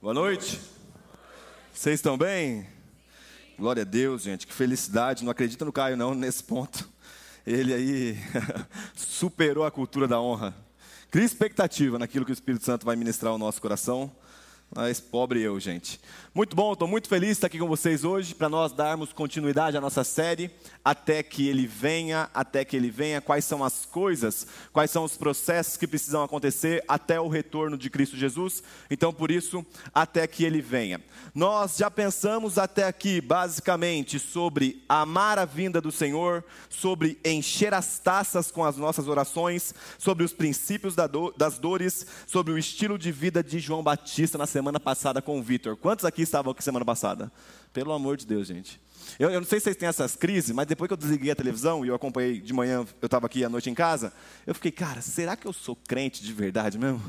Boa noite. Vocês estão bem? Glória a Deus, gente. Que felicidade. Não acredita no Caio, não, nesse ponto. Ele aí superou a cultura da honra. Cria expectativa naquilo que o Espírito Santo vai ministrar ao nosso coração. Mas pobre eu, gente. Muito bom, estou muito feliz de estar aqui com vocês hoje para nós darmos continuidade à nossa série até que ele venha, até que ele venha. Quais são as coisas, quais são os processos que precisam acontecer até o retorno de Cristo Jesus? Então, por isso, até que ele venha. Nós já pensamos até aqui, basicamente, sobre amar a vinda do Senhor, sobre encher as taças com as nossas orações, sobre os princípios das dores, sobre o estilo de vida de João Batista na semana passada com o Vitor. Quantos aqui estavam aqui semana passada? Pelo amor de Deus, gente. Eu, eu, não sei se vocês têm essas crises, mas depois que eu desliguei a televisão e eu acompanhei de manhã, eu estava aqui à noite em casa, eu fiquei, cara, será que eu sou crente de verdade mesmo?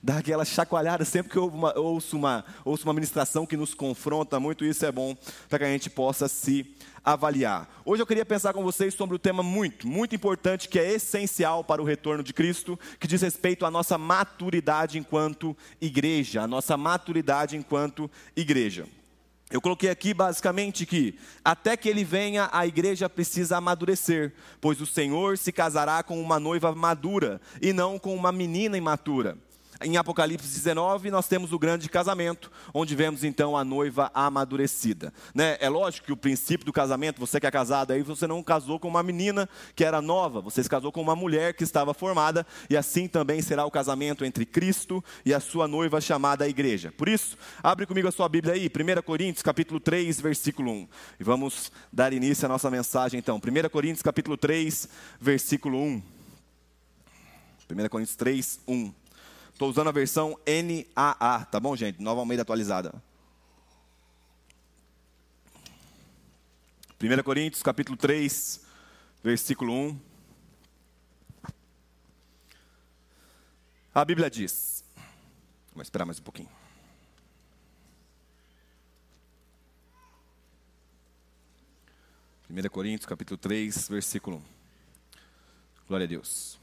Dá aquela chacoalhada sempre que eu ouço uma, ouço uma ministração que nos confronta muito, isso é bom para que a gente possa se avaliar. Hoje eu queria pensar com vocês sobre o um tema muito, muito importante, que é essencial para o retorno de Cristo, que diz respeito à nossa maturidade enquanto igreja, a nossa maturidade enquanto igreja. Eu coloquei aqui basicamente que até que ele venha, a igreja precisa amadurecer, pois o Senhor se casará com uma noiva madura e não com uma menina imatura. Em Apocalipse 19, nós temos o grande casamento, onde vemos então a noiva amadurecida. Né? É lógico que o princípio do casamento, você que é casado aí, você não casou com uma menina que era nova, você se casou com uma mulher que estava formada, e assim também será o casamento entre Cristo e a sua noiva chamada igreja. Por isso, abre comigo a sua Bíblia aí, 1 Coríntios capítulo 3, versículo 1. E vamos dar início à nossa mensagem então. 1 Coríntios capítulo 3, versículo 1. 1 Coríntios 3, 1. Estou usando a versão NAA, tá bom, gente? Nova Almeida atualizada. 1 Coríntios, capítulo 3, versículo 1. A Bíblia diz. Vou esperar mais um pouquinho. Primeira Coríntios, capítulo 3, versículo 1. Glória a Deus.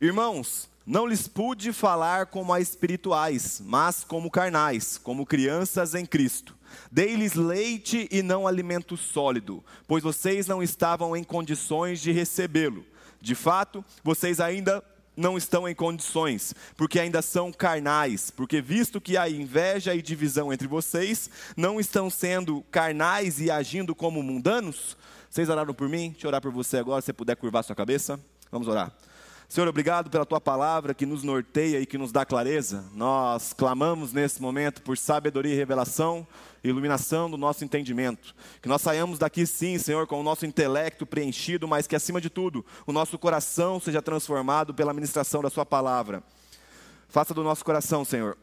Irmãos, não lhes pude falar como a espirituais, mas como carnais, como crianças em Cristo. Dei-lhes leite e não alimento sólido, pois vocês não estavam em condições de recebê-lo. De fato, vocês ainda não estão em condições, porque ainda são carnais, porque visto que há inveja e divisão entre vocês, não estão sendo carnais e agindo como mundanos? Vocês oraram por mim? Deixa eu orar por você agora, se puder curvar sua cabeça. Vamos orar. Senhor, obrigado pela tua palavra que nos norteia e que nos dá clareza. Nós clamamos nesse momento por sabedoria e revelação, iluminação do nosso entendimento. Que nós saiamos daqui, sim, Senhor, com o nosso intelecto preenchido, mas que acima de tudo, o nosso coração seja transformado pela ministração da Sua palavra. Faça do nosso coração, Senhor,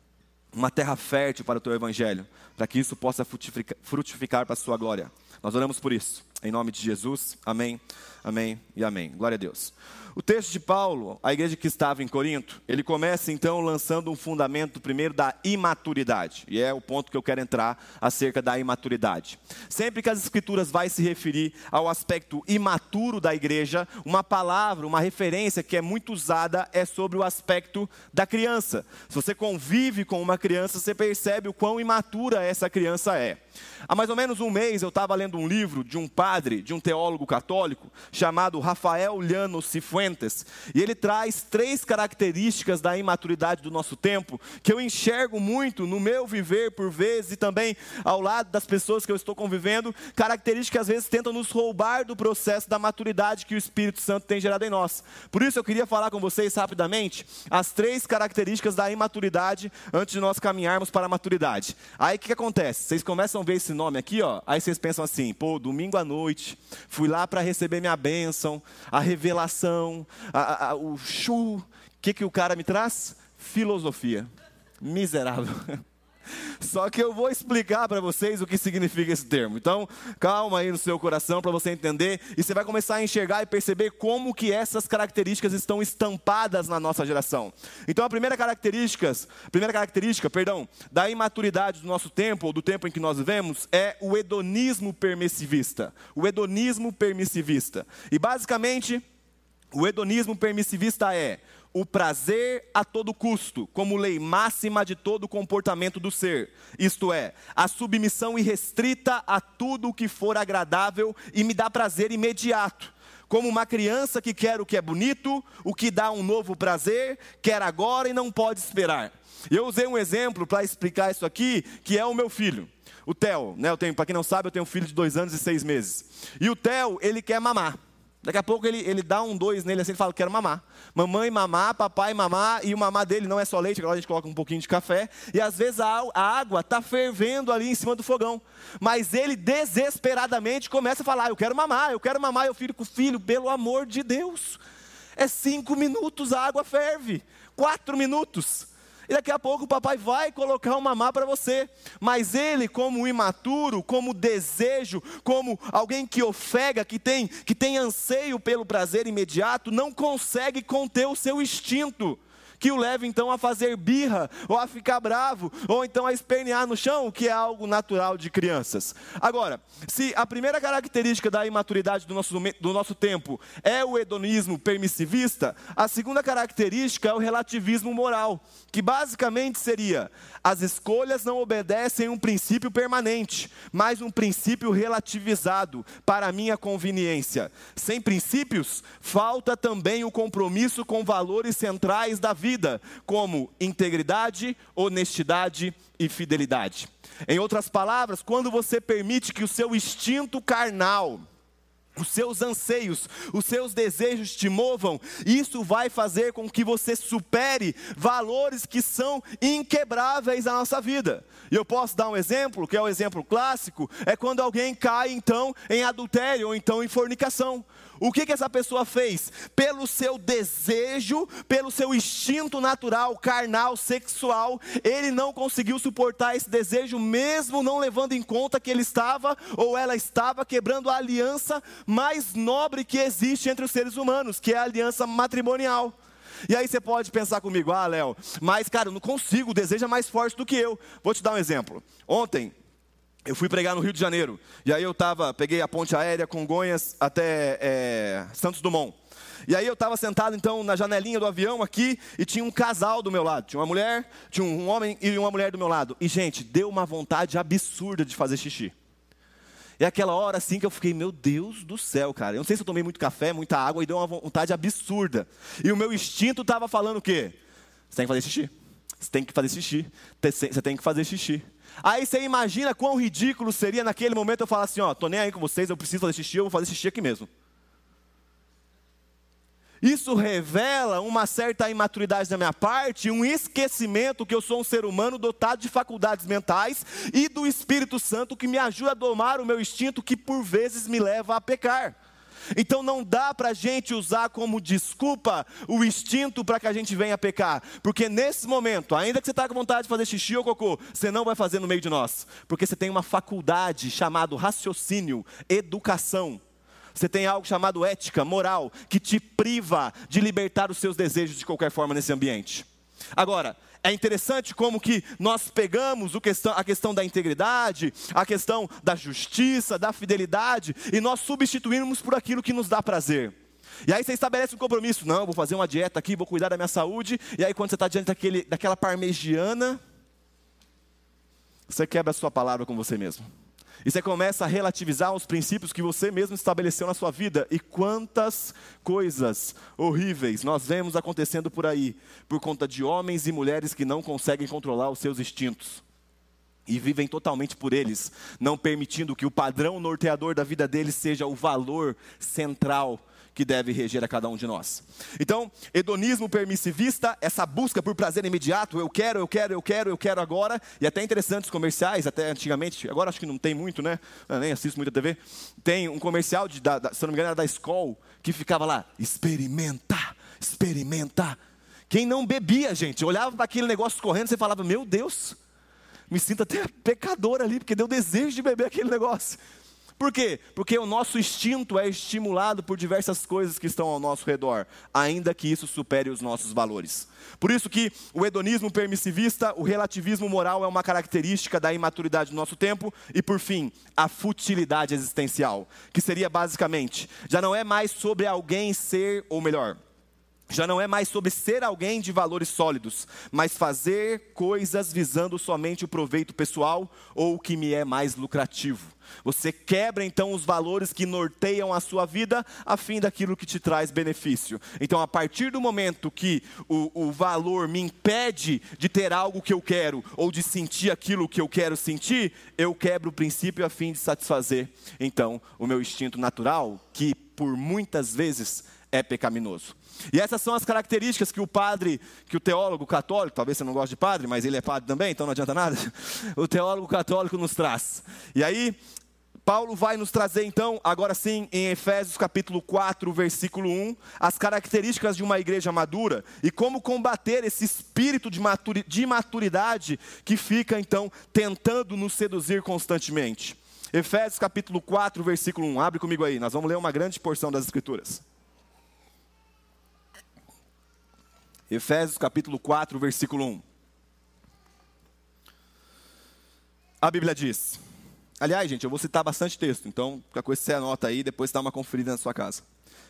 uma terra fértil para o Teu Evangelho, para que isso possa frutificar, frutificar para a Sua glória. Nós oramos por isso. Em nome de Jesus. Amém, amém e amém. Glória a Deus. O texto de Paulo, a igreja que estava em Corinto, ele começa então lançando um fundamento primeiro da imaturidade, e é o ponto que eu quero entrar acerca da imaturidade. Sempre que as escrituras vai se referir ao aspecto imaturo da igreja, uma palavra, uma referência que é muito usada é sobre o aspecto da criança. Se você convive com uma criança, você percebe o quão imatura essa criança é. Há mais ou menos um mês eu estava lendo um livro de um padre, de um teólogo católico, chamado Rafael Llano Cifuentes, e ele traz três características da imaturidade do nosso tempo, que eu enxergo muito no meu viver por vezes e também ao lado das pessoas que eu estou convivendo, características que às vezes tentam nos roubar do processo da maturidade que o Espírito Santo tem gerado em nós. Por isso eu queria falar com vocês rapidamente as três características da imaturidade antes de nós caminharmos para a maturidade. Aí o que, que acontece? Vocês começam a ver esse nome aqui, ó, aí vocês pensam assim, pô, domingo à noite, fui lá para receber minha bênção, a revelação, a, a, o chu, o que, que o cara me traz? Filosofia. Miserável. Só que eu vou explicar para vocês o que significa esse termo. Então, calma aí no seu coração para você entender e você vai começar a enxergar e perceber como que essas características estão estampadas na nossa geração. Então, a primeira característica, primeira característica, perdão, da imaturidade do nosso tempo ou do tempo em que nós vivemos é o hedonismo permissivista. O hedonismo permissivista. E basicamente, o hedonismo permissivista é o prazer a todo custo, como lei máxima de todo comportamento do ser, isto é, a submissão irrestrita a tudo o que for agradável e me dá prazer imediato. Como uma criança que quer o que é bonito, o que dá um novo prazer, quer agora e não pode esperar. Eu usei um exemplo para explicar isso aqui, que é o meu filho. O Theo, né? Para quem não sabe, eu tenho um filho de dois anos e seis meses. E o Theo, ele quer mamar. Daqui a pouco ele, ele dá um dois nele assim, ele fala, quero mamar. Mamãe mamar, papai mamar, e o mamar dele não é só leite, agora a gente coloca um pouquinho de café. E às vezes a, a água está fervendo ali em cima do fogão. Mas ele desesperadamente começa a falar, eu quero mamar, eu quero mamar. Eu fico com filho, pelo amor de Deus. É cinco minutos, a água ferve. Quatro minutos. E daqui a pouco o papai vai colocar uma mamá para você. Mas ele, como imaturo, como desejo, como alguém que ofega, que tem, que tem anseio pelo prazer imediato, não consegue conter o seu instinto que o leva então a fazer birra, ou a ficar bravo, ou então a espernear no chão, o que é algo natural de crianças. Agora, se a primeira característica da imaturidade do nosso, do nosso tempo é o hedonismo permissivista, a segunda característica é o relativismo moral, que basicamente seria: as escolhas não obedecem um princípio permanente, mas um princípio relativizado para minha conveniência. Sem princípios, falta também o compromisso com valores centrais da vida vida, como integridade, honestidade e fidelidade. Em outras palavras, quando você permite que o seu instinto carnal, os seus anseios, os seus desejos te movam, isso vai fazer com que você supere valores que são inquebráveis na nossa vida. E eu posso dar um exemplo, que é o um exemplo clássico, é quando alguém cai então em adultério ou então em fornicação. O que, que essa pessoa fez? Pelo seu desejo, pelo seu instinto natural, carnal, sexual, ele não conseguiu suportar esse desejo, mesmo não levando em conta que ele estava ou ela estava quebrando a aliança mais nobre que existe entre os seres humanos, que é a aliança matrimonial. E aí você pode pensar comigo, ah, Léo, mas cara, eu não consigo, o desejo é mais forte do que eu. Vou te dar um exemplo. Ontem, eu fui pregar no Rio de Janeiro. E aí eu tava, peguei a ponte aérea Congonhas até é, Santos Dumont. E aí eu estava sentado então na janelinha do avião aqui e tinha um casal do meu lado. Tinha uma mulher, tinha um homem e uma mulher do meu lado. E gente, deu uma vontade absurda de fazer xixi. E aquela hora assim que eu fiquei, meu Deus do céu, cara. Eu não sei se eu tomei muito café, muita água e deu uma vontade absurda. E o meu instinto estava falando o quê? Você tem que fazer xixi. Você tem que fazer xixi. Você tem que fazer xixi. Aí você imagina quão ridículo seria naquele momento eu falar assim: ó, tô nem aí com vocês, eu preciso fazer xixi, eu vou fazer xixi aqui mesmo. Isso revela uma certa imaturidade da minha parte, um esquecimento que eu sou um ser humano dotado de faculdades mentais e do Espírito Santo que me ajuda a domar o meu instinto que por vezes me leva a pecar. Então não dá para a gente usar como desculpa o instinto para que a gente venha pecar. Porque nesse momento, ainda que você está com vontade de fazer xixi ou cocô, você não vai fazer no meio de nós. Porque você tem uma faculdade chamada raciocínio, educação. Você tem algo chamado ética, moral, que te priva de libertar os seus desejos de qualquer forma nesse ambiente. Agora, é interessante como que nós pegamos questão, a questão da integridade, a questão da justiça, da fidelidade, e nós substituímos por aquilo que nos dá prazer. E aí você estabelece um compromisso, não, vou fazer uma dieta aqui, vou cuidar da minha saúde, e aí quando você está diante daquele, daquela parmegiana, você quebra a sua palavra com você mesmo. E você começa a relativizar os princípios que você mesmo estabeleceu na sua vida. E quantas coisas horríveis nós vemos acontecendo por aí, por conta de homens e mulheres que não conseguem controlar os seus instintos. E vivem totalmente por eles, não permitindo que o padrão norteador da vida deles seja o valor central que deve reger a cada um de nós. Então, hedonismo permissivista, essa busca por prazer imediato, eu quero, eu quero, eu quero, eu quero agora, e até interessantes comerciais, até antigamente, agora acho que não tem muito, né? Eu nem assisto muita TV. Tem um comercial, de, da, da, se não me engano, era da Skoll, que ficava lá, experimenta, experimenta. Quem não bebia, gente, olhava para aquele negócio correndo, você falava, meu Deus, me sinto até pecador ali, porque deu desejo de beber aquele negócio. Por quê? Porque o nosso instinto é estimulado por diversas coisas que estão ao nosso redor, ainda que isso supere os nossos valores. Por isso que o hedonismo permissivista, o relativismo moral é uma característica da imaturidade do nosso tempo e por fim, a futilidade existencial, que seria basicamente, já não é mais sobre alguém ser ou melhor, já não é mais sobre ser alguém de valores sólidos, mas fazer coisas visando somente o proveito pessoal ou o que me é mais lucrativo. Você quebra então os valores que norteiam a sua vida a fim daquilo que te traz benefício. Então, a partir do momento que o, o valor me impede de ter algo que eu quero ou de sentir aquilo que eu quero sentir, eu quebro o princípio a fim de satisfazer então o meu instinto natural, que por muitas vezes é pecaminoso. E essas são as características que o padre, que o teólogo católico, talvez você não goste de padre, mas ele é padre também, então não adianta nada. O teólogo católico nos traz. E aí, Paulo vai nos trazer então, agora sim, em Efésios capítulo 4, versículo 1, as características de uma igreja madura e como combater esse espírito de maturidade que fica então tentando nos seduzir constantemente. Efésios capítulo 4, versículo 1. Abre comigo aí, nós vamos ler uma grande porção das escrituras. Efésios capítulo 4, versículo 1. A Bíblia diz. Aliás, gente, eu vou citar bastante texto, então qualquer coisa você anota aí, depois dá uma conferida na sua casa.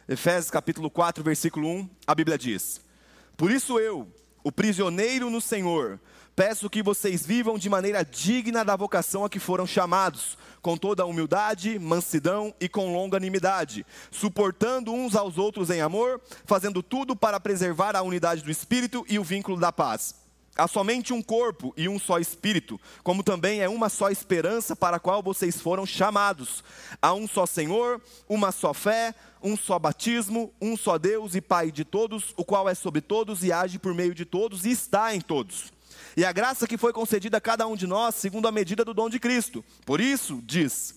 Efésios capítulo 4, versículo 1, a Bíblia diz: Por isso eu, o prisioneiro no Senhor, peço que vocês vivam de maneira digna da vocação a que foram chamados, com toda humildade, mansidão e com longanimidade, suportando uns aos outros em amor, fazendo tudo para preservar a unidade do espírito e o vínculo da paz. Há somente um corpo e um só espírito, como também é uma só esperança para a qual vocês foram chamados. Há um só Senhor, uma só fé, um só batismo, um só Deus e Pai de todos, o qual é sobre todos e age por meio de todos e está em todos e a graça que foi concedida a cada um de nós, segundo a medida do dom de Cristo. Por isso, diz: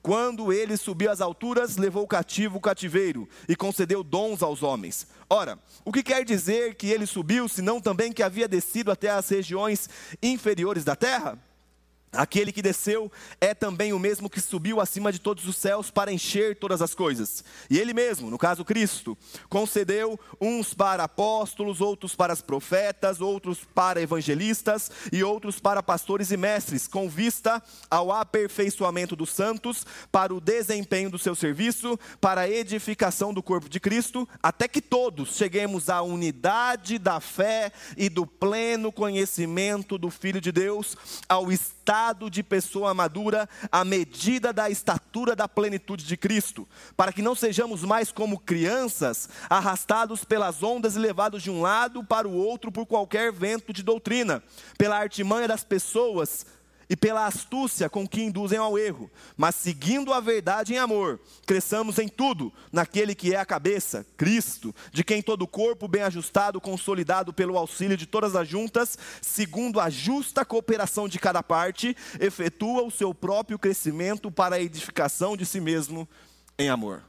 quando ele subiu às alturas, levou cativo o cativeiro e concedeu dons aos homens. Ora, o que quer dizer que ele subiu, senão também que havia descido até as regiões inferiores da terra? Aquele que desceu é também o mesmo que subiu acima de todos os céus para encher todas as coisas. E ele mesmo, no caso Cristo, concedeu uns para apóstolos, outros para profetas, outros para evangelistas e outros para pastores e mestres, com vista ao aperfeiçoamento dos santos, para o desempenho do seu serviço, para a edificação do corpo de Cristo, até que todos cheguemos à unidade da fé e do pleno conhecimento do Filho de Deus, ao estado de pessoa madura à medida da estatura da plenitude de Cristo, para que não sejamos mais como crianças, arrastados pelas ondas e levados de um lado para o outro por qualquer vento de doutrina, pela artimanha das pessoas e pela astúcia com que induzem ao erro, mas seguindo a verdade em amor, cresçamos em tudo naquele que é a cabeça, Cristo, de quem todo o corpo bem ajustado, consolidado pelo auxílio de todas as juntas, segundo a justa cooperação de cada parte, efetua o seu próprio crescimento para a edificação de si mesmo em amor.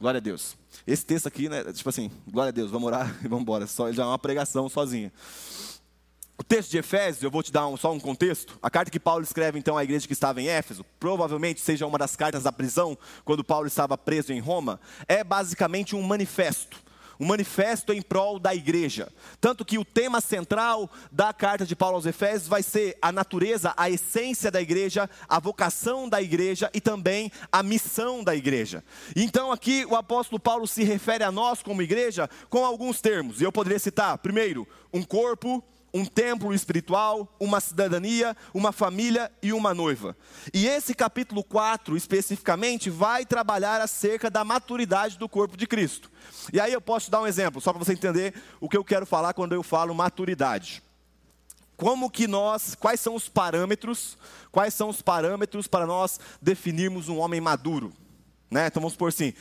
Glória a Deus. Esse texto aqui, né, tipo assim, glória a Deus, vamos orar e vamos embora. Só, já é uma pregação sozinha. O texto de Efésios, eu vou te dar um, só um contexto. A carta que Paulo escreve então à igreja que estava em Éfeso, provavelmente seja uma das cartas da prisão, quando Paulo estava preso em Roma, é basicamente um manifesto. Um manifesto em prol da igreja. Tanto que o tema central da carta de Paulo aos Efésios vai ser a natureza, a essência da igreja, a vocação da igreja e também a missão da igreja. Então aqui o apóstolo Paulo se refere a nós como igreja com alguns termos. E eu poderia citar, primeiro, um corpo um templo espiritual, uma cidadania, uma família e uma noiva. E esse capítulo 4, especificamente, vai trabalhar acerca da maturidade do corpo de Cristo. E aí eu posso dar um exemplo, só para você entender o que eu quero falar quando eu falo maturidade. Como que nós, quais são os parâmetros, quais são os parâmetros para nós definirmos um homem maduro? Né? Então vamos supor assim,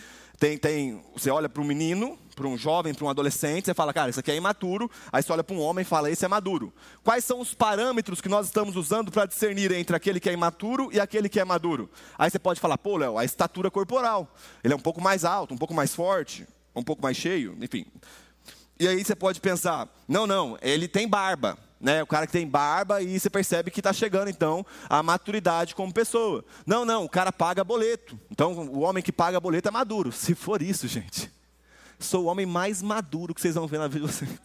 tem, tem, você olha para um menino, para um jovem, para um adolescente, você fala, cara, isso aqui é imaturo. Aí você olha para um homem e fala, esse é maduro. Quais são os parâmetros que nós estamos usando para discernir entre aquele que é imaturo e aquele que é maduro? Aí você pode falar, pô, Léo, a estatura corporal. Ele é um pouco mais alto, um pouco mais forte, um pouco mais cheio, enfim. E aí você pode pensar, não, não, ele tem barba. Né? O cara que tem barba e você percebe que está chegando então a maturidade como pessoa. Não, não, o cara paga boleto. Então o homem que paga boleto é maduro. Se for isso, gente, sou o homem mais maduro que vocês vão ver na vida de vocês.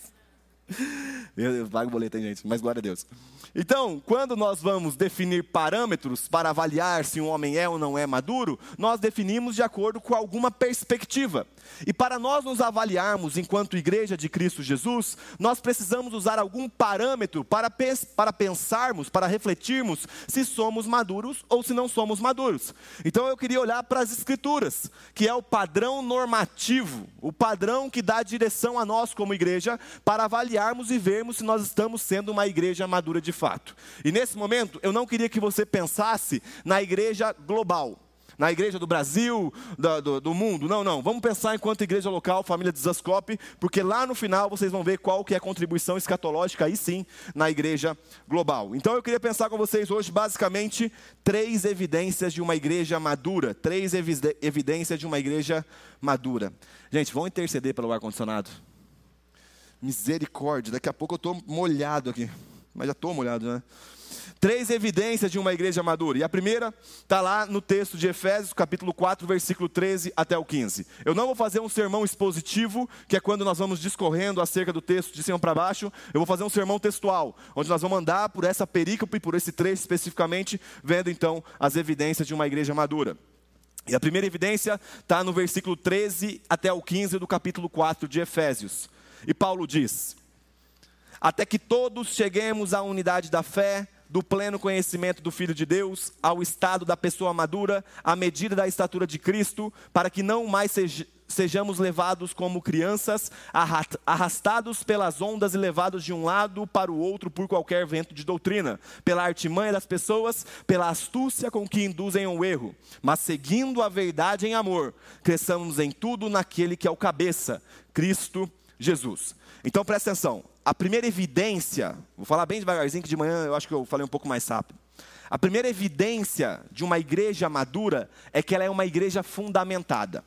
Eu, eu pago boleto, hein, gente? Mas glória a Deus. Então, quando nós vamos definir parâmetros para avaliar se um homem é ou não é maduro, nós definimos de acordo com alguma perspectiva. E para nós nos avaliarmos enquanto igreja de Cristo Jesus, nós precisamos usar algum parâmetro para, para pensarmos, para refletirmos se somos maduros ou se não somos maduros. Então eu queria olhar para as Escrituras, que é o padrão normativo, o padrão que dá direção a nós como igreja para avaliarmos e vermos se nós estamos sendo uma igreja madura de fato. E nesse momento, eu não queria que você pensasse na igreja global na igreja do Brasil, do, do, do, mundo. Não, não. Vamos pensar enquanto igreja local, família de Zascope, porque lá no final vocês vão ver qual que é a contribuição escatológica, aí sim, na igreja global. Então eu queria pensar com vocês hoje, basicamente, três evidências de uma igreja madura. Três evidências de uma igreja madura. Gente, vão interceder pelo ar-condicionado. Misericórdia, daqui a pouco eu estou molhado aqui. Mas já estou molhado, né? Três evidências de uma igreja madura. E a primeira está lá no texto de Efésios, capítulo 4, versículo 13 até o 15. Eu não vou fazer um sermão expositivo, que é quando nós vamos discorrendo acerca do texto de cima para baixo. Eu vou fazer um sermão textual, onde nós vamos andar por essa perícope, por esse trecho especificamente, vendo então as evidências de uma igreja madura. E a primeira evidência está no versículo 13 até o 15 do capítulo 4 de Efésios. E Paulo diz: Até que todos cheguemos à unidade da fé, do pleno conhecimento do Filho de Deus, ao estado da pessoa madura, à medida da estatura de Cristo, para que não mais sejamos levados como crianças, arrastados pelas ondas e levados de um lado para o outro por qualquer vento de doutrina, pela artimanha das pessoas, pela astúcia com que induzem ao erro, mas seguindo a verdade em amor, cresçamos em tudo naquele que é o cabeça, Cristo Jesus. Então presta atenção. A primeira evidência, vou falar bem devagarzinho, que de manhã eu acho que eu falei um pouco mais rápido. A primeira evidência de uma igreja madura é que ela é uma igreja fundamentada.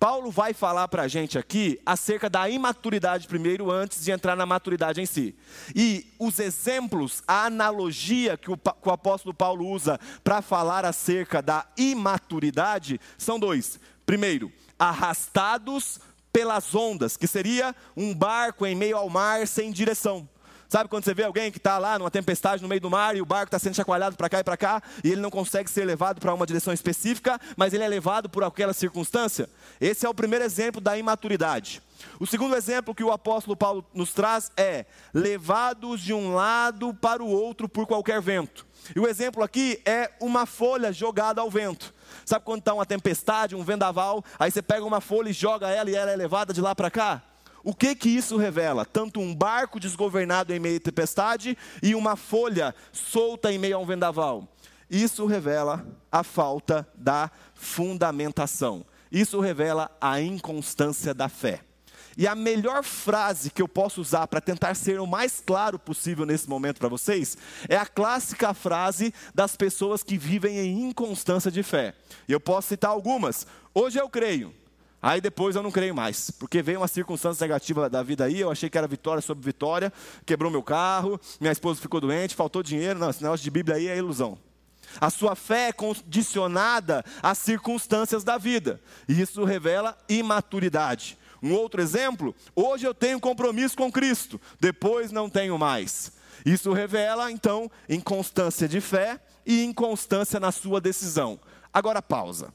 Paulo vai falar para a gente aqui acerca da imaturidade primeiro, antes de entrar na maturidade em si. E os exemplos, a analogia que o, que o apóstolo Paulo usa para falar acerca da imaturidade são dois. Primeiro, arrastados pelas ondas, que seria um barco em meio ao mar sem direção. Sabe quando você vê alguém que está lá numa tempestade no meio do mar e o barco está sendo chacoalhado para cá e para cá e ele não consegue ser levado para uma direção específica, mas ele é levado por aquela circunstância? Esse é o primeiro exemplo da imaturidade. O segundo exemplo que o apóstolo Paulo nos traz é levados de um lado para o outro por qualquer vento. E o exemplo aqui é uma folha jogada ao vento. Sabe quando está uma tempestade, um vendaval, aí você pega uma folha e joga ela e ela é levada de lá para cá? O que que isso revela? Tanto um barco desgovernado em meio à tempestade e uma folha solta em meio a um vendaval. Isso revela a falta da fundamentação. Isso revela a inconstância da fé. E a melhor frase que eu posso usar para tentar ser o mais claro possível nesse momento para vocês é a clássica frase das pessoas que vivem em inconstância de fé. E eu posso citar algumas. Hoje eu creio, Aí depois eu não creio mais, porque veio uma circunstância negativa da vida aí, eu achei que era vitória sobre vitória, quebrou meu carro, minha esposa ficou doente, faltou dinheiro, não, esse negócio de Bíblia aí é ilusão. A sua fé é condicionada às circunstâncias da vida, e isso revela imaturidade. Um outro exemplo, hoje eu tenho compromisso com Cristo, depois não tenho mais. Isso revela, então, inconstância de fé e inconstância na sua decisão. Agora pausa.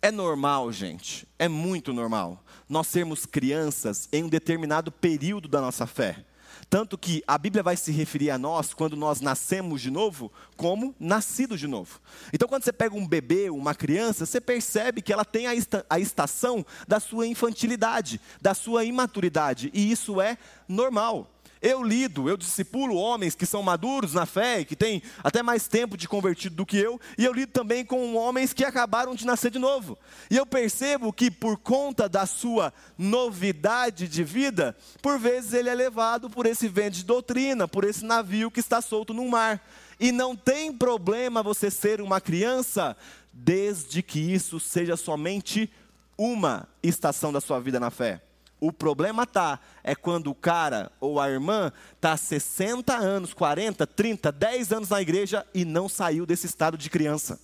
É normal, gente, é muito normal, nós sermos crianças em um determinado período da nossa fé. Tanto que a Bíblia vai se referir a nós quando nós nascemos de novo, como nascidos de novo. Então, quando você pega um bebê, uma criança, você percebe que ela tem a, esta, a estação da sua infantilidade, da sua imaturidade, e isso é normal. Eu lido, eu discipulo homens que são maduros na fé, que têm até mais tempo de convertido do que eu, e eu lido também com homens que acabaram de nascer de novo. E eu percebo que por conta da sua novidade de vida, por vezes ele é levado por esse vento de doutrina, por esse navio que está solto no mar. E não tem problema você ser uma criança, desde que isso seja somente uma estação da sua vida na fé. O problema tá é quando o cara ou a irmã tá 60 anos, 40, 30, 10 anos na igreja e não saiu desse estado de criança.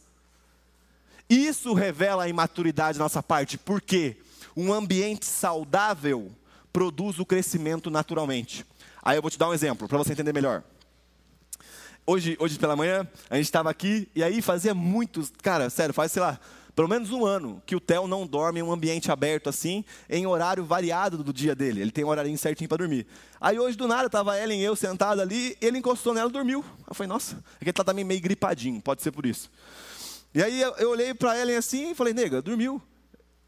Isso revela a imaturidade da nossa parte, porque um ambiente saudável produz o crescimento naturalmente. Aí eu vou te dar um exemplo para você entender melhor. Hoje, hoje pela manhã, a gente estava aqui e aí fazia muitos, cara, sério, faz sei lá, pelo menos um ano que o Theo não dorme em um ambiente aberto assim, em horário variado do dia dele. Ele tem um horário certinho para dormir. Aí hoje do nada estava Ellen e eu sentado ali, ele encostou nela e dormiu. Eu falei, nossa, é que ele tá também meio gripadinho, pode ser por isso. E aí eu, eu olhei para Ellen assim e falei, nega, dormiu.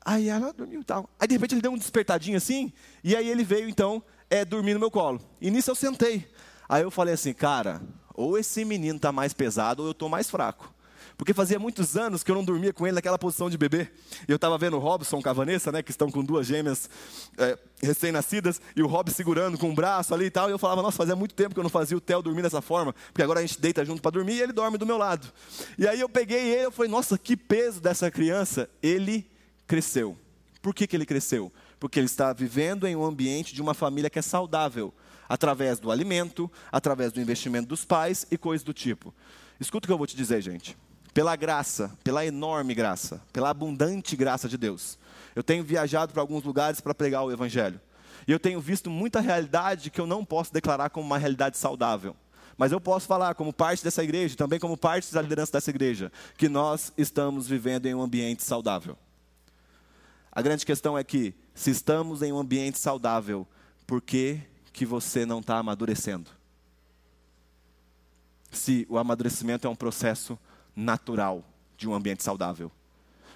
Aí ela dormiu e tal. Aí de repente ele deu um despertadinho assim, e aí ele veio então é, dormir no meu colo. E nisso eu sentei. Aí eu falei assim, cara, ou esse menino está mais pesado ou eu estou mais fraco. Porque fazia muitos anos que eu não dormia com ele naquela posição de bebê. E eu estava vendo o Robson com a Vanessa, né, que estão com duas gêmeas é, recém-nascidas, e o Rob segurando com o braço ali e tal. E eu falava, nossa, fazia muito tempo que eu não fazia o Theo dormir dessa forma, porque agora a gente deita junto para dormir e ele dorme do meu lado. E aí eu peguei ele, eu falei, nossa, que peso dessa criança. Ele cresceu. Por que, que ele cresceu? Porque ele está vivendo em um ambiente de uma família que é saudável, através do alimento, através do investimento dos pais e coisas do tipo. Escuta o que eu vou te dizer, gente pela graça, pela enorme graça, pela abundante graça de Deus. Eu tenho viajado para alguns lugares para pregar o Evangelho. E eu tenho visto muita realidade que eu não posso declarar como uma realidade saudável. Mas eu posso falar, como parte dessa igreja, também como parte da liderança dessa igreja, que nós estamos vivendo em um ambiente saudável. A grande questão é que, se estamos em um ambiente saudável, por que, que você não está amadurecendo? Se o amadurecimento é um processo natural de um ambiente saudável.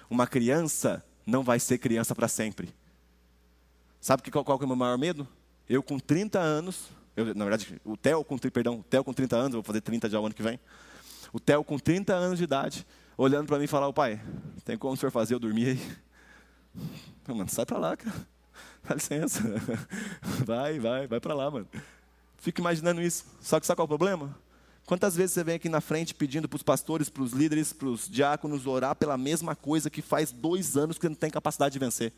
Uma criança não vai ser criança para sempre. Sabe que qual, qual é o meu maior medo? Eu com 30 anos, eu, na verdade, o Theo com, perdão, o Theo com 30 anos, vou fazer 30 já o ano que vem. O Theo com 30 anos de idade, olhando para mim e falar, o pai, tem como o senhor fazer eu dormir aí? mano, sai para lá, cara. Dá licença. Vai, vai, vai para lá, mano. Fico imaginando isso. Só que sabe qual é o problema? Quantas vezes você vem aqui na frente pedindo para os pastores, para os líderes, para os diáconos orar pela mesma coisa que faz dois anos que não tem capacidade de vencer?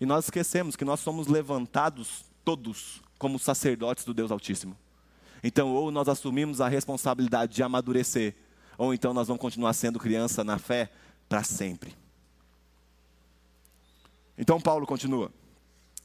E nós esquecemos que nós somos levantados todos como sacerdotes do Deus Altíssimo. Então, ou nós assumimos a responsabilidade de amadurecer, ou então nós vamos continuar sendo criança na fé para sempre. Então, Paulo continua.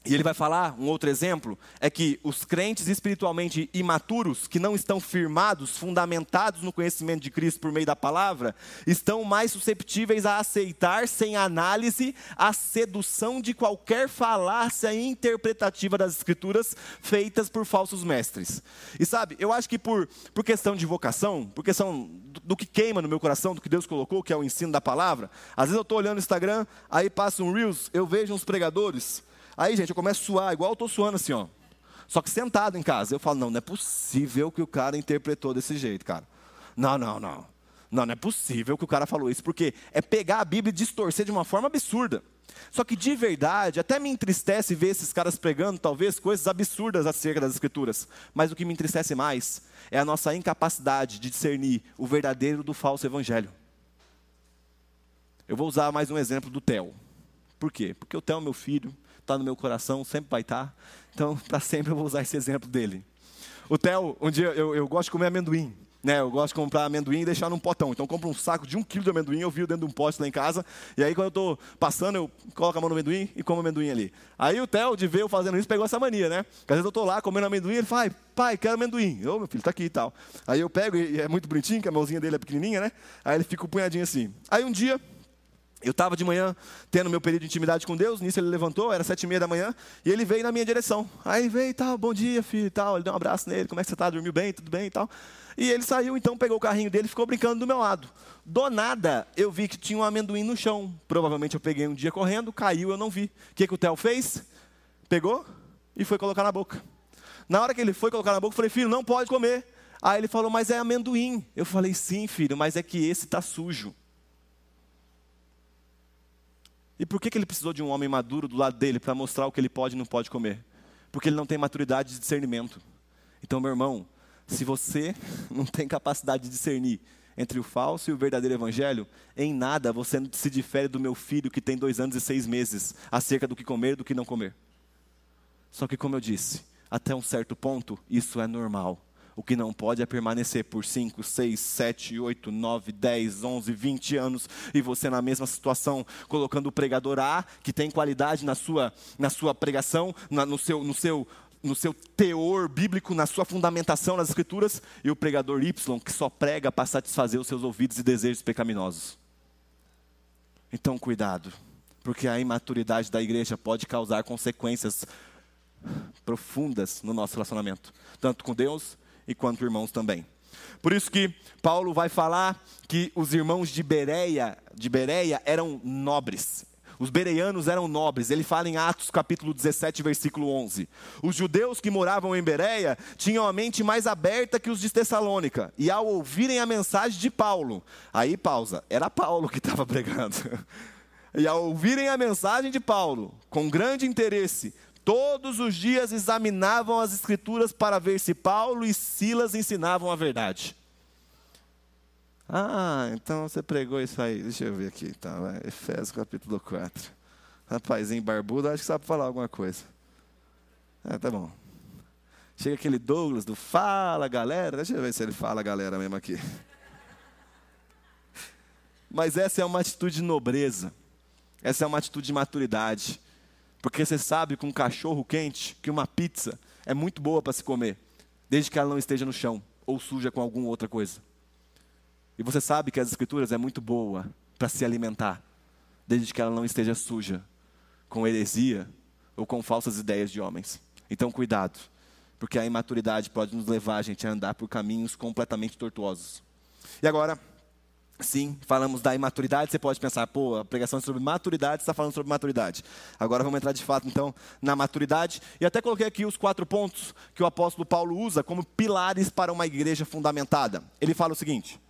E ele vai falar, um outro exemplo, é que os crentes espiritualmente imaturos, que não estão firmados, fundamentados no conhecimento de Cristo por meio da palavra, estão mais susceptíveis a aceitar, sem análise, a sedução de qualquer falácia interpretativa das Escrituras feitas por falsos mestres. E sabe, eu acho que por, por questão de vocação, por questão do, do que queima no meu coração, do que Deus colocou, que é o ensino da palavra, às vezes eu estou olhando o Instagram, aí passa um Reels, eu vejo uns pregadores Aí, gente, eu começo a suar, igual eu estou suando assim, ó. Só que sentado em casa. Eu falo, não, não é possível que o cara interpretou desse jeito, cara. Não, não, não. Não, não é possível que o cara falou isso, porque é pegar a Bíblia e distorcer de uma forma absurda. Só que de verdade, até me entristece ver esses caras pregando talvez coisas absurdas acerca das Escrituras. Mas o que me entristece mais é a nossa incapacidade de discernir o verdadeiro do falso evangelho. Eu vou usar mais um exemplo do Theo. Por quê? Porque o Theo é meu filho, está no meu coração, sempre vai estar. Tá. Então, para sempre eu vou usar esse exemplo dele. O Theo, um dia eu, eu gosto de comer amendoim. Né, eu gosto de comprar amendoim e deixar num potão. Então, eu compro um saco de um quilo de amendoim, eu viro dentro de um pote lá em casa. E aí, quando eu estou passando, eu coloco a mão no amendoim e como amendoim ali. Aí, o Theo, de ver eu fazendo isso, pegou essa mania, né? Porque às vezes eu estou lá comendo amendoim ele fala, pai, quero amendoim. Ô, meu filho, tá aqui e tal. Aí eu pego, e é muito bonitinho, que a mãozinha dele é pequenininha, né? Aí ele fica um punhadinho assim. Aí, um dia, eu estava de manhã tendo meu período de intimidade com Deus, nisso ele levantou, era sete e meia da manhã, e ele veio na minha direção. Aí ele veio e tal, bom dia, filho e tal. Ele deu um abraço nele, como é que você está? Dormiu bem? Tudo bem e tal. E ele saiu, então pegou o carrinho dele e ficou brincando do meu lado. Do nada, eu vi que tinha um amendoim no chão. Provavelmente eu peguei um dia correndo, caiu, eu não vi. O que, que o Theo fez? Pegou e foi colocar na boca. Na hora que ele foi colocar na boca, eu falei, filho, não pode comer. Aí ele falou, mas é amendoim. Eu falei, sim, filho, mas é que esse está sujo. E por que, que ele precisou de um homem maduro do lado dele para mostrar o que ele pode e não pode comer? Porque ele não tem maturidade de discernimento. Então, meu irmão, se você não tem capacidade de discernir entre o falso e o verdadeiro evangelho? Em nada você se difere do meu filho que tem dois anos e seis meses, acerca do que comer e do que não comer. Só que, como eu disse, até um certo ponto, isso é normal. O que não pode é permanecer por 5, 6, 7, 8, 9, 10, 11, 20 anos e você na mesma situação, colocando o pregador A, que tem qualidade na sua, na sua pregação, na, no, seu, no, seu, no seu teor bíblico, na sua fundamentação nas Escrituras, e o pregador Y, que só prega para satisfazer os seus ouvidos e desejos pecaminosos. Então, cuidado, porque a imaturidade da igreja pode causar consequências profundas no nosso relacionamento, tanto com Deus e quanto irmãos também. Por isso que Paulo vai falar que os irmãos de Bereia, de Bereia eram nobres. Os bereianos eram nobres. Ele fala em Atos capítulo 17, versículo 11. Os judeus que moravam em Bereia tinham a mente mais aberta que os de Tessalônica. E ao ouvirem a mensagem de Paulo, aí pausa, era Paulo que estava pregando. E ao ouvirem a mensagem de Paulo, com grande interesse, Todos os dias examinavam as Escrituras para ver se Paulo e Silas ensinavam a verdade. Ah, então você pregou isso aí. Deixa eu ver aqui. Então, vai. Efésios capítulo 4. Rapazinho barbudo, acho que sabe falar alguma coisa. Ah, tá bom. Chega aquele Douglas do Fala Galera. Deixa eu ver se ele fala galera mesmo aqui. Mas essa é uma atitude de nobreza. Essa é uma atitude de maturidade. Porque você sabe que um cachorro quente, que uma pizza é muito boa para se comer, desde que ela não esteja no chão ou suja com alguma outra coisa. E você sabe que as escrituras é muito boa para se alimentar, desde que ela não esteja suja com heresia ou com falsas ideias de homens. Então cuidado, porque a imaturidade pode nos levar a gente a andar por caminhos completamente tortuosos. E agora, Sim, falamos da imaturidade, você pode pensar, pô, a pregação é sobre maturidade, está falando sobre maturidade. Agora vamos entrar de fato, então, na maturidade. E até coloquei aqui os quatro pontos que o apóstolo Paulo usa como pilares para uma igreja fundamentada. Ele fala o seguinte: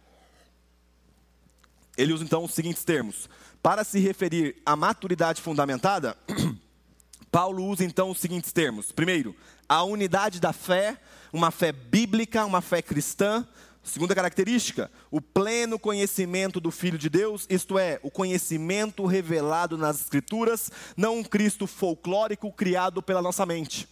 ele usa então os seguintes termos. Para se referir à maturidade fundamentada, Paulo usa então os seguintes termos. Primeiro, a unidade da fé, uma fé bíblica, uma fé cristã. Segunda característica, o pleno conhecimento do Filho de Deus, isto é, o conhecimento revelado nas Escrituras, não um Cristo folclórico criado pela nossa mente.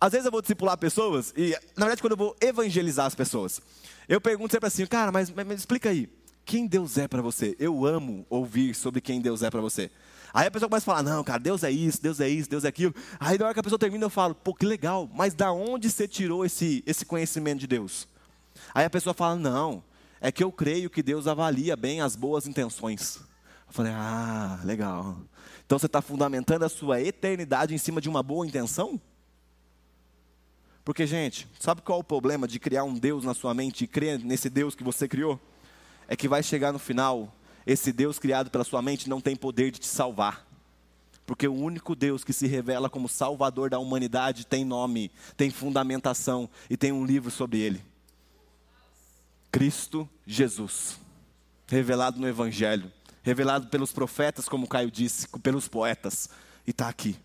Às vezes eu vou discipular pessoas, e na verdade, quando eu vou evangelizar as pessoas, eu pergunto sempre assim, cara, mas, mas explica aí, quem Deus é para você? Eu amo ouvir sobre quem Deus é para você. Aí a pessoa começa a falar, não, cara, Deus é isso, Deus é isso, Deus é aquilo. Aí na hora que a pessoa termina, eu falo, pô, que legal, mas da onde você tirou esse, esse conhecimento de Deus? Aí a pessoa fala: Não, é que eu creio que Deus avalia bem as boas intenções. Eu falei: Ah, legal. Então você está fundamentando a sua eternidade em cima de uma boa intenção? Porque, gente, sabe qual é o problema de criar um Deus na sua mente e crer nesse Deus que você criou? É que vai chegar no final, esse Deus criado pela sua mente não tem poder de te salvar. Porque o único Deus que se revela como Salvador da humanidade tem nome, tem fundamentação e tem um livro sobre ele. Cristo Jesus, revelado no Evangelho, revelado pelos profetas, como Caio disse, pelos poetas, e está aqui.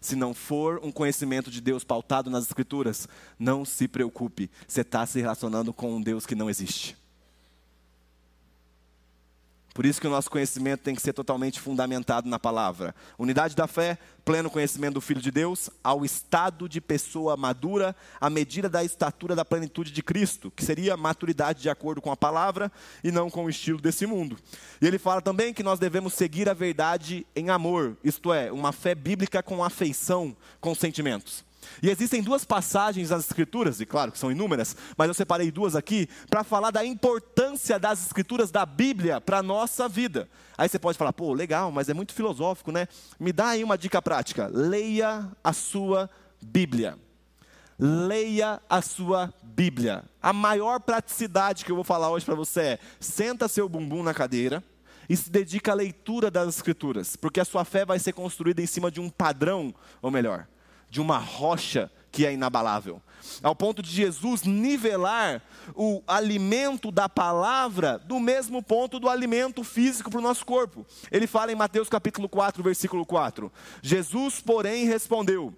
Se não for um conhecimento de Deus pautado nas Escrituras, não se preocupe, você está se relacionando com um Deus que não existe. Por isso que o nosso conhecimento tem que ser totalmente fundamentado na palavra. Unidade da fé, pleno conhecimento do Filho de Deus, ao estado de pessoa madura, à medida da estatura da plenitude de Cristo, que seria maturidade de acordo com a palavra e não com o estilo desse mundo. E ele fala também que nós devemos seguir a verdade em amor, isto é, uma fé bíblica com afeição, com sentimentos. E existem duas passagens nas Escrituras, e claro que são inúmeras, mas eu separei duas aqui, para falar da importância das Escrituras da Bíblia para a nossa vida. Aí você pode falar, pô, legal, mas é muito filosófico, né? Me dá aí uma dica prática: leia a sua Bíblia. Leia a sua Bíblia. A maior praticidade que eu vou falar hoje para você é: senta seu bumbum na cadeira e se dedica à leitura das Escrituras, porque a sua fé vai ser construída em cima de um padrão, ou melhor, de uma rocha que é inabalável. Ao ponto de Jesus nivelar o alimento da palavra do mesmo ponto do alimento físico para o nosso corpo. Ele fala em Mateus capítulo 4, versículo 4. Jesus, porém, respondeu: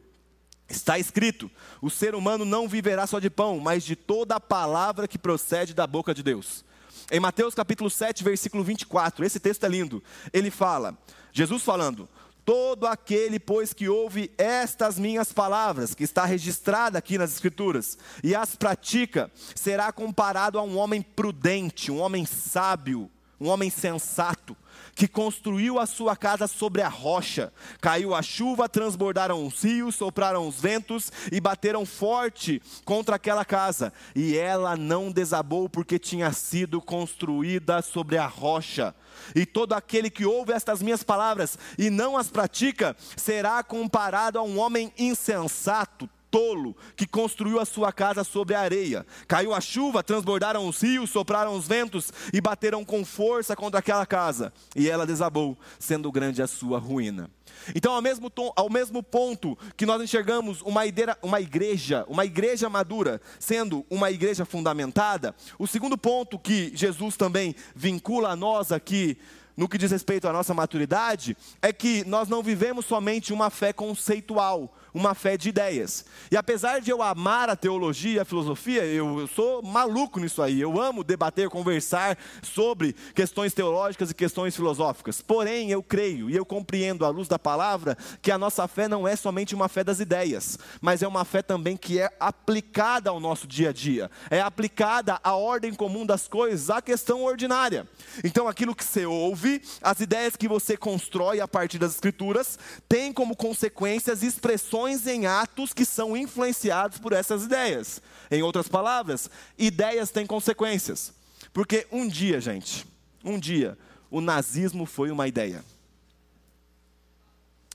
Está escrito: o ser humano não viverá só de pão, mas de toda a palavra que procede da boca de Deus. Em Mateus capítulo 7, versículo 24, esse texto é lindo. Ele fala, Jesus falando: Todo aquele, pois, que ouve estas minhas palavras, que está registrada aqui nas Escrituras, e as pratica, será comparado a um homem prudente, um homem sábio, um homem sensato, que construiu a sua casa sobre a rocha. Caiu a chuva, transbordaram os rios, sopraram os ventos e bateram forte contra aquela casa. E ela não desabou porque tinha sido construída sobre a rocha. E todo aquele que ouve estas minhas palavras e não as pratica, será comparado a um homem insensato, tolo que construiu a sua casa sobre a areia. Caiu a chuva, transbordaram os rios, sopraram os ventos e bateram com força contra aquela casa. E ela desabou, sendo grande a sua ruína. Então, ao mesmo, tom, ao mesmo ponto que nós enxergamos uma, ideira, uma igreja, uma igreja madura, sendo uma igreja fundamentada, o segundo ponto que Jesus também vincula a nós aqui, no que diz respeito à nossa maturidade, é que nós não vivemos somente uma fé conceitual, uma fé de ideias. E apesar de eu amar a teologia a filosofia, eu, eu, sou maluco nisso aí. Eu amo debater, conversar sobre questões teológicas e questões filosóficas. Porém, eu creio e eu compreendo à luz da palavra que a nossa fé não é somente uma fé das ideias, mas é uma fé também que é aplicada ao nosso dia a dia. É aplicada à ordem comum das coisas, à questão ordinária. Então, aquilo que você ouve, as ideias que você constrói a partir das escrituras, tem como consequências expressões ações em atos que são influenciados por essas ideias. Em outras palavras, ideias têm consequências. Porque um dia, gente, um dia, o nazismo foi uma ideia.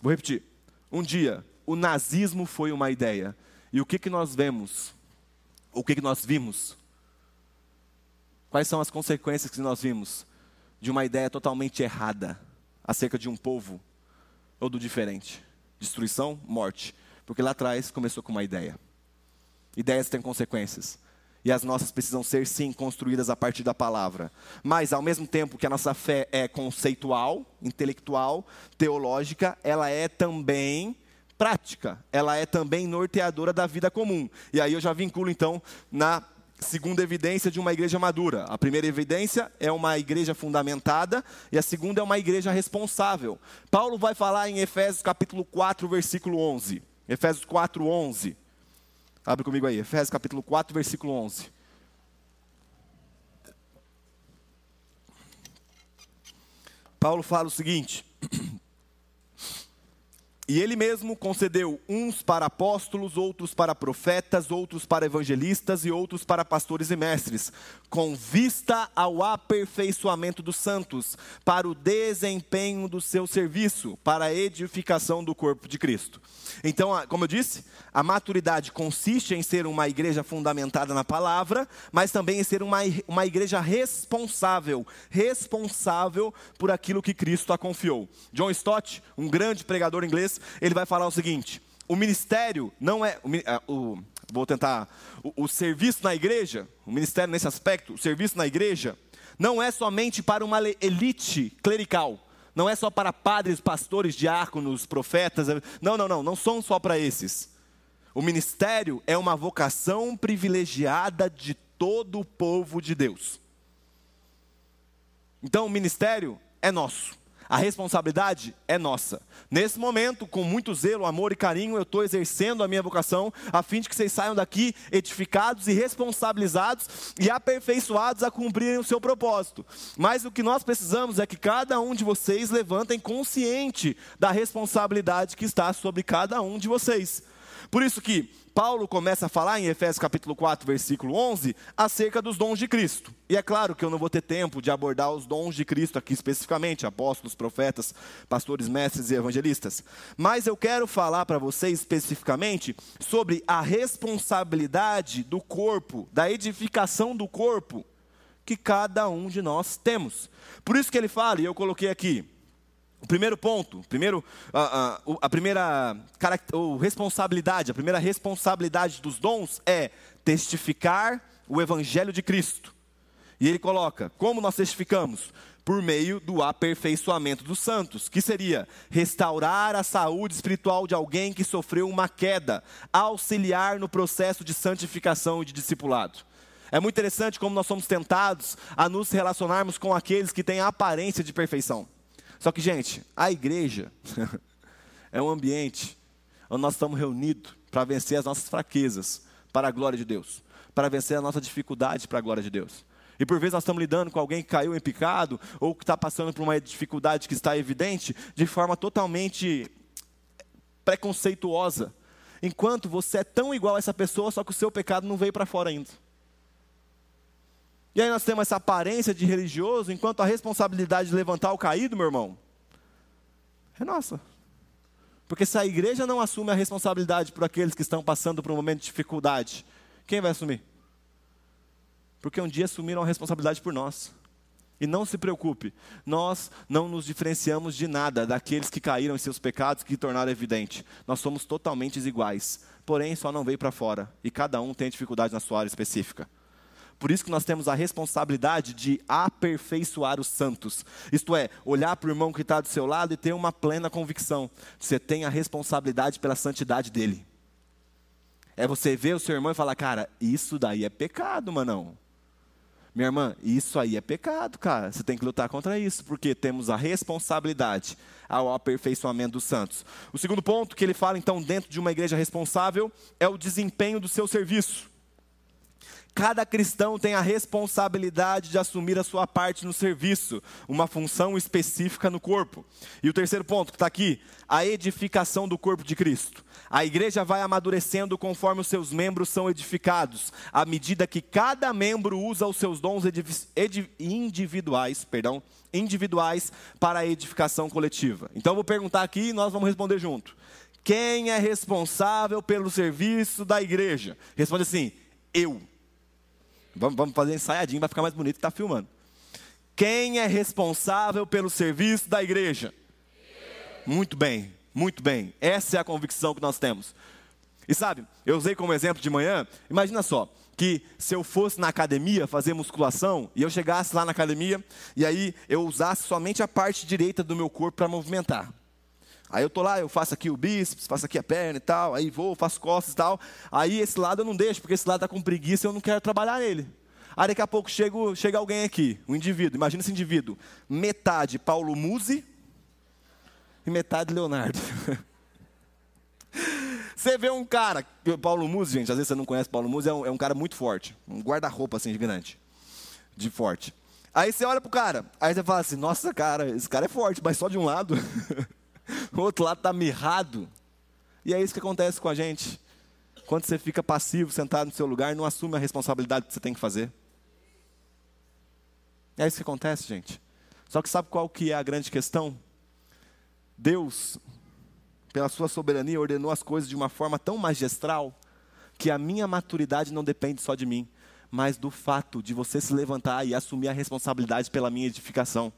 Vou repetir. Um dia, o nazismo foi uma ideia. E o que, que nós vemos? O que, que nós vimos? Quais são as consequências que nós vimos de uma ideia totalmente errada acerca de um povo ou do diferente? Destruição, morte. Porque lá atrás começou com uma ideia. Ideias têm consequências. E as nossas precisam ser, sim, construídas a partir da palavra. Mas, ao mesmo tempo que a nossa fé é conceitual, intelectual, teológica, ela é também prática. Ela é também norteadora da vida comum. E aí eu já vinculo, então, na segunda evidência de uma igreja madura. A primeira evidência é uma igreja fundamentada e a segunda é uma igreja responsável. Paulo vai falar em Efésios capítulo 4, versículo 11. Efésios 4, 11. Abre comigo aí, Efésios capítulo 4, versículo 11. Paulo fala o seguinte: E ele mesmo concedeu uns para apóstolos, outros para profetas, outros para evangelistas e outros para pastores e mestres, com vista ao aperfeiçoamento dos santos, para o desempenho do seu serviço, para a edificação do corpo de Cristo. Então, como eu disse, a maturidade consiste em ser uma igreja fundamentada na palavra, mas também em ser uma, uma igreja responsável, responsável por aquilo que Cristo a confiou. John Stott, um grande pregador inglês, ele vai falar o seguinte: o ministério não é. O, o vou tentar. O, o serviço na igreja, o ministério nesse aspecto, o serviço na igreja, não é somente para uma elite clerical. Não é só para padres, pastores, diáconos, profetas. Não, não, não. Não são só para esses. O ministério é uma vocação privilegiada de todo o povo de Deus. Então, o ministério é nosso. A responsabilidade é nossa. Nesse momento, com muito zelo, amor e carinho, eu estou exercendo a minha vocação, a fim de que vocês saiam daqui edificados e responsabilizados e aperfeiçoados a cumprirem o seu propósito. Mas o que nós precisamos é que cada um de vocês levantem consciente da responsabilidade que está sobre cada um de vocês. Por isso que Paulo começa a falar em Efésios capítulo 4, versículo 11, acerca dos dons de Cristo. E é claro que eu não vou ter tempo de abordar os dons de Cristo aqui especificamente, apóstolos, profetas, pastores, mestres e evangelistas. Mas eu quero falar para vocês especificamente sobre a responsabilidade do corpo, da edificação do corpo que cada um de nós temos. Por isso que ele fala, e eu coloquei aqui, o primeiro ponto, primeiro, a, a, a primeira ou responsabilidade, a primeira responsabilidade dos dons é testificar o Evangelho de Cristo. E ele coloca: como nós testificamos? Por meio do aperfeiçoamento dos santos, que seria restaurar a saúde espiritual de alguém que sofreu uma queda, auxiliar no processo de santificação e de discipulado. É muito interessante como nós somos tentados a nos relacionarmos com aqueles que têm a aparência de perfeição. Só que, gente, a igreja é um ambiente onde nós estamos reunidos para vencer as nossas fraquezas para a glória de Deus, para vencer a nossa dificuldade para a glória de Deus. E por vezes nós estamos lidando com alguém que caiu em pecado ou que está passando por uma dificuldade que está evidente de forma totalmente preconceituosa. Enquanto você é tão igual a essa pessoa, só que o seu pecado não veio para fora ainda. E aí nós temos essa aparência de religioso, enquanto a responsabilidade de levantar o caído, meu irmão, é nossa. Porque se a igreja não assume a responsabilidade por aqueles que estão passando por um momento de dificuldade, quem vai assumir? Porque um dia assumiram a responsabilidade por nós. E não se preocupe, nós não nos diferenciamos de nada daqueles que caíram em seus pecados que tornaram evidente. Nós somos totalmente iguais, porém só não veio para fora. E cada um tem dificuldade na sua área específica. Por isso que nós temos a responsabilidade de aperfeiçoar os santos. Isto é, olhar para o irmão que está do seu lado e ter uma plena convicção. Você tem a responsabilidade pela santidade dele. É você ver o seu irmão e falar, cara, isso daí é pecado, manão. Minha irmã, isso aí é pecado, cara. Você tem que lutar contra isso, porque temos a responsabilidade ao aperfeiçoamento dos santos. O segundo ponto que ele fala, então, dentro de uma igreja responsável, é o desempenho do seu serviço. Cada cristão tem a responsabilidade de assumir a sua parte no serviço, uma função específica no corpo. E o terceiro ponto que está aqui, a edificação do corpo de Cristo. A igreja vai amadurecendo conforme os seus membros são edificados, à medida que cada membro usa os seus dons individuais, perdão, individuais para a edificação coletiva. Então eu vou perguntar aqui e nós vamos responder junto. Quem é responsável pelo serviço da igreja? Responde assim: eu. Vamos, vamos fazer ensaiadinho, vai ficar mais bonito que está filmando. Quem é responsável pelo serviço da igreja? Muito bem, muito bem. Essa é a convicção que nós temos. E sabe, eu usei como exemplo de manhã, imagina só, que se eu fosse na academia fazer musculação e eu chegasse lá na academia e aí eu usasse somente a parte direita do meu corpo para movimentar. Aí eu tô lá, eu faço aqui o bíceps, faço aqui a perna e tal, aí vou, faço costas e tal. Aí esse lado eu não deixo, porque esse lado está com preguiça e eu não quero trabalhar nele. Aí daqui a pouco chega, chega alguém aqui, um indivíduo, imagina esse indivíduo, metade Paulo Musi e metade Leonardo. Você vê um cara, Paulo Musi, gente, às vezes você não conhece Paulo Musi, é um, é um cara muito forte, um guarda-roupa assim gigante, de forte. Aí você olha pro cara, aí você fala assim, nossa cara, esse cara é forte, mas só de um lado. o outro lado está mirrado. E é isso que acontece com a gente. Quando você fica passivo, sentado no seu lugar, não assume a responsabilidade que você tem que fazer. É isso que acontece, gente. Só que sabe qual que é a grande questão? Deus, pela sua soberania, ordenou as coisas de uma forma tão magistral que a minha maturidade não depende só de mim, mas do fato de você se levantar e assumir a responsabilidade pela minha edificação.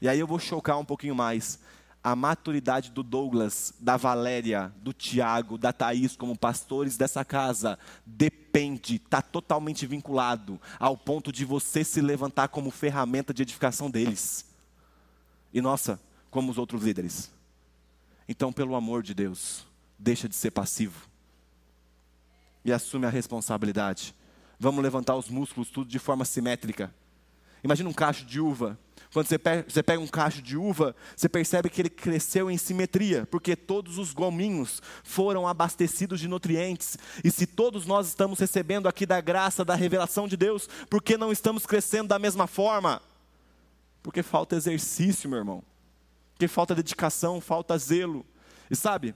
E aí eu vou chocar um pouquinho mais a maturidade do Douglas, da Valéria, do Tiago, da Thaís como pastores dessa casa depende, está totalmente vinculado ao ponto de você se levantar como ferramenta de edificação deles. E nossa, como os outros líderes. Então, pelo amor de Deus, deixa de ser passivo e assume a responsabilidade. Vamos levantar os músculos tudo de forma simétrica. Imagina um cacho de uva quando você pega, um cacho de uva, você percebe que ele cresceu em simetria, porque todos os gominhos foram abastecidos de nutrientes. E se todos nós estamos recebendo aqui da graça, da revelação de Deus, por que não estamos crescendo da mesma forma? Porque falta exercício, meu irmão. Porque falta dedicação, falta zelo. E sabe,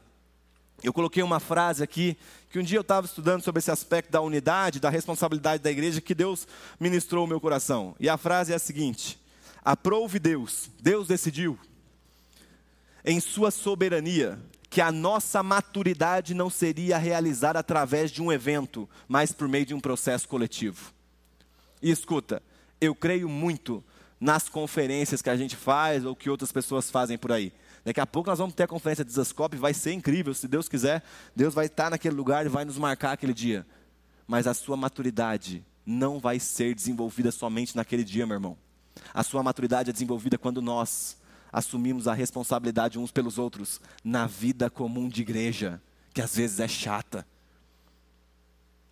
eu coloquei uma frase aqui, que um dia eu estava estudando sobre esse aspecto da unidade, da responsabilidade da igreja, que Deus ministrou o meu coração. E a frase é a seguinte: Aprove Deus, Deus decidiu, em Sua soberania, que a nossa maturidade não seria realizada através de um evento, mas por meio de um processo coletivo. E escuta, eu creio muito nas conferências que a gente faz ou que outras pessoas fazem por aí. Daqui a pouco nós vamos ter a conferência de Zascope, vai ser incrível, se Deus quiser, Deus vai estar naquele lugar e vai nos marcar aquele dia. Mas a sua maturidade não vai ser desenvolvida somente naquele dia, meu irmão. A sua maturidade é desenvolvida quando nós assumimos a responsabilidade uns pelos outros na vida comum de igreja, que às vezes é chata.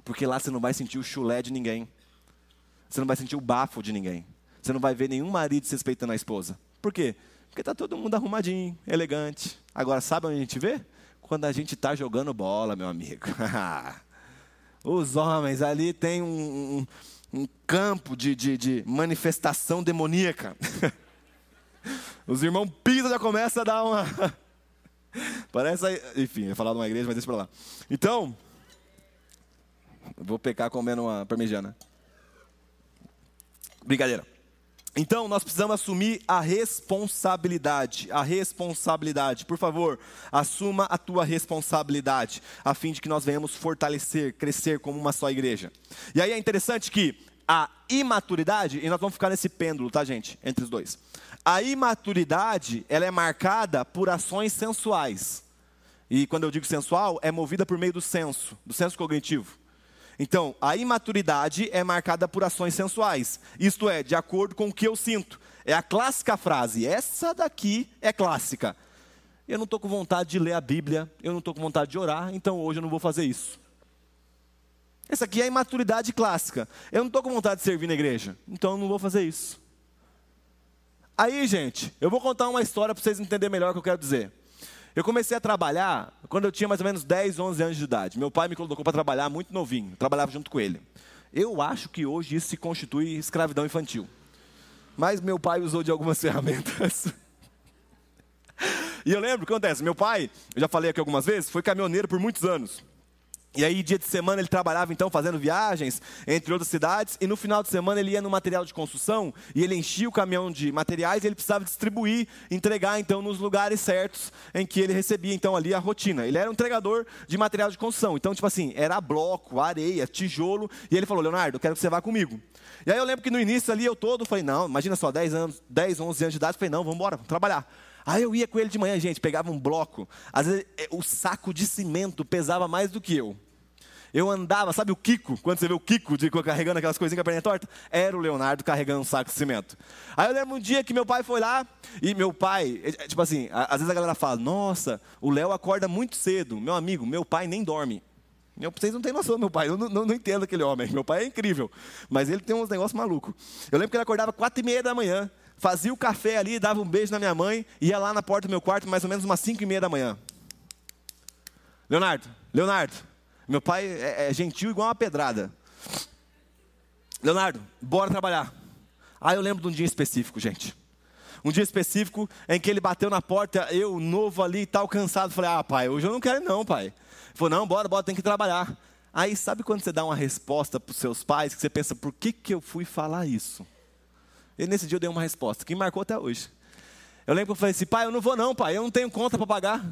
Porque lá você não vai sentir o chulé de ninguém. você não vai sentir o bafo de ninguém. Você não vai ver nenhum marido se respeitando a esposa. Por quê? Porque está todo mundo arrumadinho, elegante. Agora, sabe onde a gente vê? Quando a gente está jogando bola, meu amigo. Os homens ali têm um, um campo de, de, de manifestação demoníaca. Os irmãos pisam já começa a dar uma. Parece. Enfim, ia falar de uma igreja, mas deixa pra lá. Então. Vou pecar comendo uma parmegiana. Brincadeira. Então, nós precisamos assumir a responsabilidade. A responsabilidade. Por favor, assuma a tua responsabilidade, a fim de que nós venhamos fortalecer, crescer como uma só igreja. E aí é interessante que a imaturidade, e nós vamos ficar nesse pêndulo, tá, gente? Entre os dois. A imaturidade, ela é marcada por ações sensuais. E quando eu digo sensual, é movida por meio do senso, do senso cognitivo. Então, a imaturidade é marcada por ações sensuais. Isto é, de acordo com o que eu sinto. É a clássica frase. Essa daqui é clássica. Eu não estou com vontade de ler a Bíblia, eu não estou com vontade de orar, então hoje eu não vou fazer isso. Essa aqui é a imaturidade clássica. Eu não estou com vontade de servir na igreja, então eu não vou fazer isso. Aí, gente, eu vou contar uma história para vocês entenderem melhor o que eu quero dizer. Eu comecei a trabalhar quando eu tinha mais ou menos 10, 11 anos de idade. Meu pai me colocou para trabalhar muito novinho, trabalhava junto com ele. Eu acho que hoje isso se constitui escravidão infantil. Mas meu pai usou de algumas ferramentas. e eu lembro o que acontece: meu pai, eu já falei aqui algumas vezes, foi caminhoneiro por muitos anos. E aí, dia de semana, ele trabalhava então fazendo viagens entre outras cidades, e no final de semana ele ia no material de construção e ele enchia o caminhão de materiais e ele precisava distribuir, entregar então nos lugares certos em que ele recebia então ali a rotina. Ele era um entregador de material de construção, então, tipo assim, era bloco, areia, tijolo, e ele falou: Leonardo, eu quero que você vá comigo. E aí eu lembro que no início ali eu todo falei: não, imagina só, 10 anos, 10, 11 anos de idade, falei: não, vamos embora, vamos trabalhar. Aí eu ia com ele de manhã, gente, pegava um bloco. Às vezes é, o saco de cimento pesava mais do que eu. Eu andava, sabe o Kiko? Quando você vê o Kiko de, carregando aquelas coisinhas com a perna torta? Era o Leonardo carregando um saco de cimento. Aí eu lembro um dia que meu pai foi lá, e meu pai, é, é, tipo assim, às vezes a galera fala, nossa, o Léo acorda muito cedo. Meu amigo, meu pai nem dorme. Vocês não têm noção do meu pai, eu não, não, não, entendo aquele homem. Meu pai é incrível, mas ele tem uns negócios malucos. Eu lembro que ele acordava quatro e meia da manhã, fazia o café ali, dava um beijo na minha mãe, ia lá na porta do meu quarto mais ou menos umas cinco e meia da manhã. Leonardo, Leonardo, meu pai é, é gentil igual uma pedrada. Leonardo, bora trabalhar. Ah, eu lembro de um dia específico, gente. Um dia específico em que ele bateu na porta, eu, novo ali e tal, cansado. Falei, ah, pai, hoje eu não quero não, pai. Ele falou, não, bora, bora, tem que trabalhar. Aí, sabe quando você dá uma resposta para os seus pais, que você pensa, por que, que eu fui falar isso? E nesse dia eu dei uma resposta, que me marcou até hoje. Eu lembro que eu falei assim, pai, eu não vou não, pai, eu não tenho conta para pagar.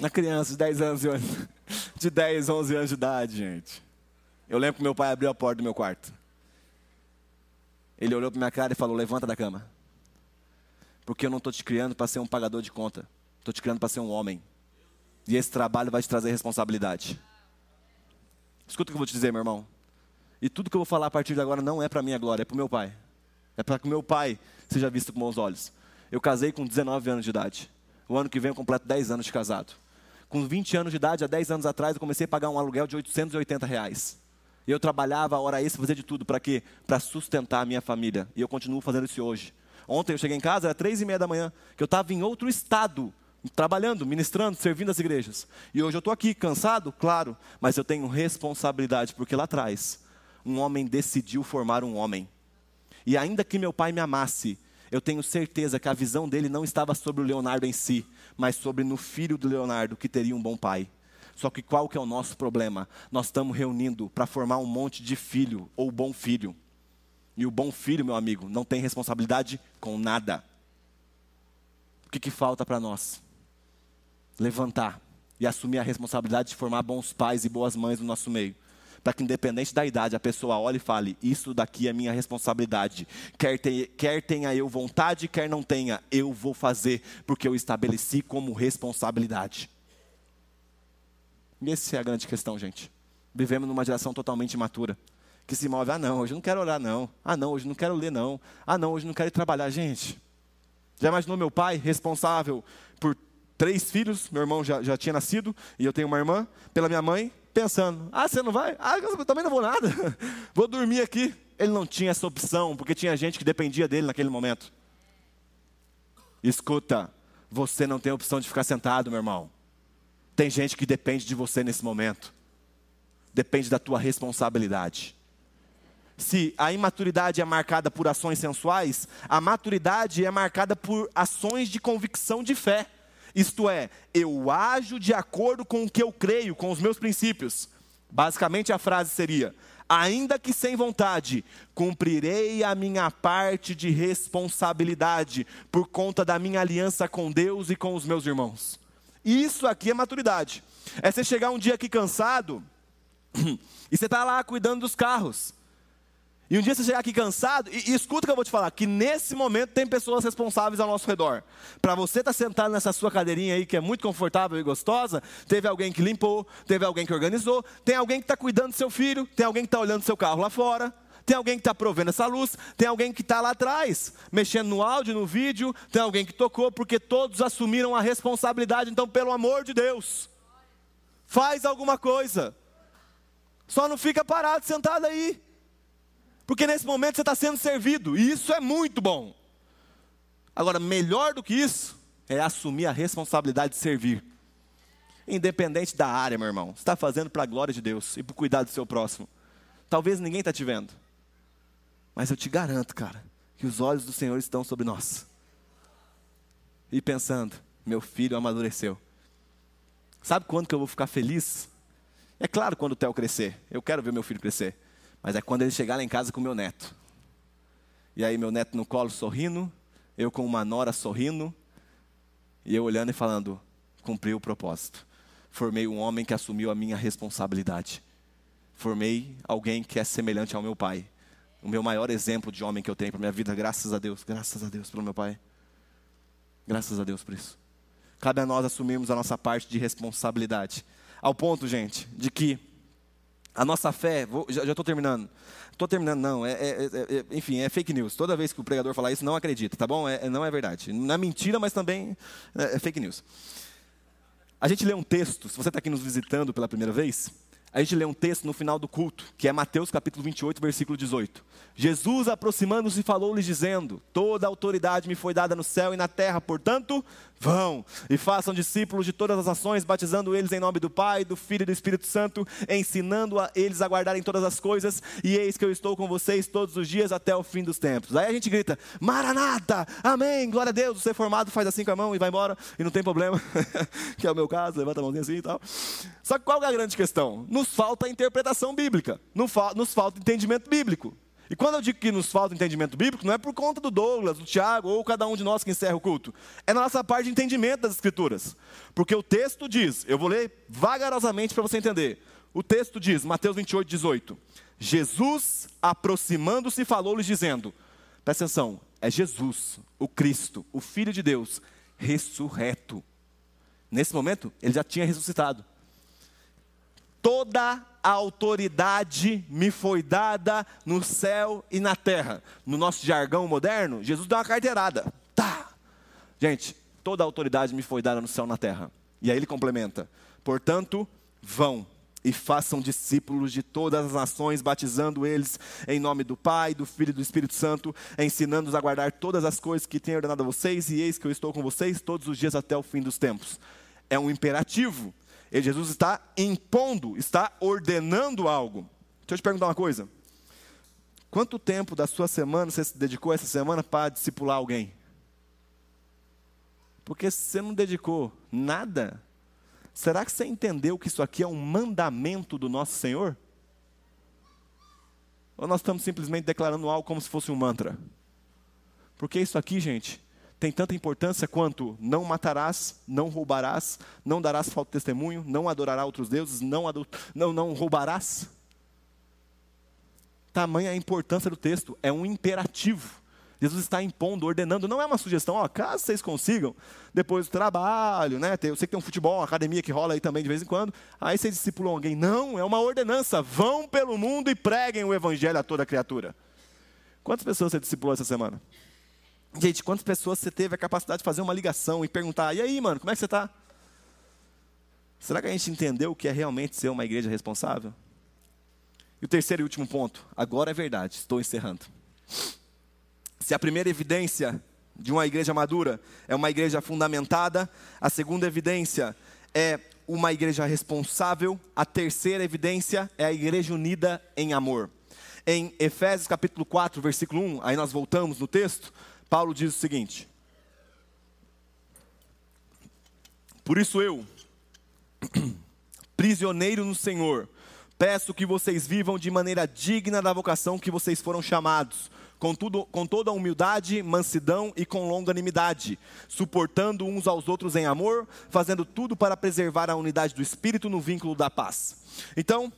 Na criança de 10 anos, de 10, 11 anos de idade, gente. Eu lembro que meu pai abriu a porta do meu quarto. Ele olhou para minha cara e falou: Levanta da cama. Porque eu não estou te criando para ser um pagador de conta. Estou te criando para ser um homem. E esse trabalho vai te trazer responsabilidade. Escuta o que eu vou te dizer, meu irmão. E tudo que eu vou falar a partir de agora não é para minha glória, é para o meu pai. É para que o meu pai seja visto com bons olhos. Eu casei com 19 anos de idade. O ano que vem eu completo 10 anos de casado com 20 anos de idade, há 10 anos atrás, eu comecei a pagar um aluguel de 880 reais. Eu trabalhava a hora extra, fazia de tudo. Para quê? Para sustentar a minha família. E eu continuo fazendo isso hoje. Ontem eu cheguei em casa, era três e meia da manhã, que eu estava em outro estado, trabalhando, ministrando, servindo as igrejas. E hoje eu estou aqui, cansado, claro, mas eu tenho responsabilidade, porque lá atrás, um homem decidiu formar um homem. E ainda que meu pai me amasse, eu tenho certeza que a visão dele não estava sobre o Leonardo em si, mas sobre no filho do Leonardo que teria um bom pai. Só que qual que é o nosso problema? Nós estamos reunindo para formar um monte de filho ou bom filho. E o bom filho, meu amigo, não tem responsabilidade com nada. O que, que falta para nós? Levantar e assumir a responsabilidade de formar bons pais e boas mães no nosso meio para que, independente da idade, a pessoa olhe e fale: Isso daqui é minha responsabilidade. Quer, quer tenha eu vontade, quer não tenha, eu vou fazer, porque eu estabeleci como responsabilidade. E essa é a grande questão, gente. Vivemos numa geração totalmente imatura. Que se move, ah não, hoje não quero orar não. Ah não, hoje não quero ler não. Ah não, hoje não quero ir trabalhar. Gente, já imaginou meu pai responsável por três filhos? Meu irmão já, já tinha nascido e eu tenho uma irmã. Pela minha mãe, pensando: ah, você não vai? Ah, eu também não vou nada. vou dormir aqui. Ele não tinha essa opção, porque tinha gente que dependia dele naquele momento. Escuta, você não tem opção de ficar sentado, meu irmão. Tem gente que depende de você nesse momento. Depende da tua responsabilidade. Se a imaturidade é marcada por ações sensuais, a maturidade é marcada por ações de convicção de fé. Isto é, eu ajo de acordo com o que eu creio, com os meus princípios. Basicamente a frase seria: ainda que sem vontade, cumprirei a minha parte de responsabilidade por conta da minha aliança com Deus e com os meus irmãos. Isso aqui é maturidade. É você chegar um dia aqui cansado e você está lá cuidando dos carros. E um dia você chegar aqui cansado, e, e, escuta o que eu vou te falar, que nesse momento tem pessoas responsáveis ao nosso redor. Para você estar tá sentado nessa sua cadeirinha aí, que é muito confortável e gostosa, teve alguém que limpou, teve alguém que organizou, tem alguém que está cuidando do seu filho, tem alguém que está olhando seu carro lá fora, tem alguém que está provendo essa luz, tem alguém que está lá atrás, mexendo no áudio, no vídeo, tem alguém que tocou, porque todos assumiram a responsabilidade. Então, pelo amor de Deus, faz alguma coisa. Só não fica parado, sentado aí. Porque nesse momento você está sendo servido, e isso é muito bom. Agora, melhor do que isso, é assumir a responsabilidade de servir. Independente da área, meu irmão. Você está fazendo para a glória de Deus e para o cuidado do seu próximo. Talvez ninguém está te vendo. Mas eu te garanto, cara, que os olhos do Senhor estão sobre nós. E pensando, meu filho amadureceu. Sabe quando que eu vou ficar feliz? É claro quando o Theo crescer. Eu quero ver meu filho crescer. Mas é quando ele chegar lá em casa com meu neto. E aí meu neto no colo sorrindo, eu com uma nora sorrindo, e eu olhando e falando: cumpri o propósito. Formei um homem que assumiu a minha responsabilidade. Formei alguém que é semelhante ao meu pai. O meu maior exemplo de homem que eu tenho para minha vida, graças a Deus, graças a Deus pelo meu pai. Graças a Deus por isso. Cabe a nós assumirmos a nossa parte de responsabilidade. Ao ponto, gente, de que a nossa fé, vou, já estou terminando. Estou terminando, não. É, é, é, é, enfim, é fake news. Toda vez que o pregador falar isso, não acredita, tá bom? É, não é verdade. Não é mentira, mas também é, é fake news. A gente lê um texto, se você está aqui nos visitando pela primeira vez, a gente lê um texto no final do culto, que é Mateus capítulo 28, versículo 18. Jesus, aproximando-se, falou-lhes dizendo: Toda autoridade me foi dada no céu e na terra, portanto, vão e façam discípulos de todas as nações, batizando eles em nome do Pai, do Filho e do Espírito Santo, ensinando a eles a guardarem todas as coisas, e eis que eu estou com vocês todos os dias até o fim dos tempos. Aí a gente grita: Maranata, amém, glória a Deus. Você formado faz assim com a mão e vai embora, e não tem problema, que é o meu caso, levanta a mãozinha assim e tal. Só que qual é a grande questão? Nos falta interpretação bíblica, nos falta entendimento bíblico. E quando eu digo que nos falta entendimento bíblico, não é por conta do Douglas, do Tiago ou cada um de nós que encerra o culto. É na nossa parte de entendimento das Escrituras. Porque o texto diz, eu vou ler vagarosamente para você entender. O texto diz, Mateus 28, 18: Jesus, aproximando-se, falou-lhes, dizendo: presta atenção, é Jesus, o Cristo, o Filho de Deus, ressurreto. Nesse momento, ele já tinha ressuscitado. Toda a autoridade me foi dada no céu e na terra. No nosso jargão moderno, Jesus dá uma carteirada. Tá. Gente, toda a autoridade me foi dada no céu e na terra. E aí ele complementa: portanto, vão e façam discípulos de todas as nações, batizando eles em nome do Pai, do Filho e do Espírito Santo, ensinando-os a guardar todas as coisas que tenho ordenado a vocês, e eis que eu estou com vocês todos os dias até o fim dos tempos. É um imperativo. E Jesus está impondo, está ordenando algo. Deixa eu te perguntar uma coisa. Quanto tempo da sua semana você se dedicou essa semana para discipular alguém? Porque se você não dedicou nada, será que você entendeu que isso aqui é um mandamento do nosso Senhor? Ou nós estamos simplesmente declarando algo como se fosse um mantra? Porque isso aqui, gente, tem tanta importância quanto não matarás, não roubarás, não darás falso testemunho, não adorarás outros deuses, não, não, não roubarás. Tamanha a importância do texto, é um imperativo. Jesus está impondo, ordenando, não é uma sugestão, ó, caso vocês consigam, depois do trabalho, né? Eu sei que tem um futebol, uma academia que rola aí também de vez em quando, aí vocês discipulam alguém. Não, é uma ordenança, vão pelo mundo e preguem o evangelho a toda criatura. Quantas pessoas você discipulou essa semana? Gente, quantas pessoas você teve a capacidade de fazer uma ligação e perguntar: e aí, mano, como é que você está? Será que a gente entendeu o que é realmente ser uma igreja responsável? E o terceiro e último ponto, agora é verdade, estou encerrando. Se a primeira evidência de uma igreja madura é uma igreja fundamentada, a segunda evidência é uma igreja responsável, a terceira evidência é a igreja unida em amor. Em Efésios capítulo 4, versículo 1, aí nós voltamos no texto, Paulo diz o seguinte: Por isso eu, prisioneiro no Senhor, peço que vocês vivam de maneira digna da vocação que vocês foram chamados, com, tudo, com toda a humildade, mansidão e com longanimidade, suportando uns aos outros em amor, fazendo tudo para preservar a unidade do Espírito no vínculo da paz. Então,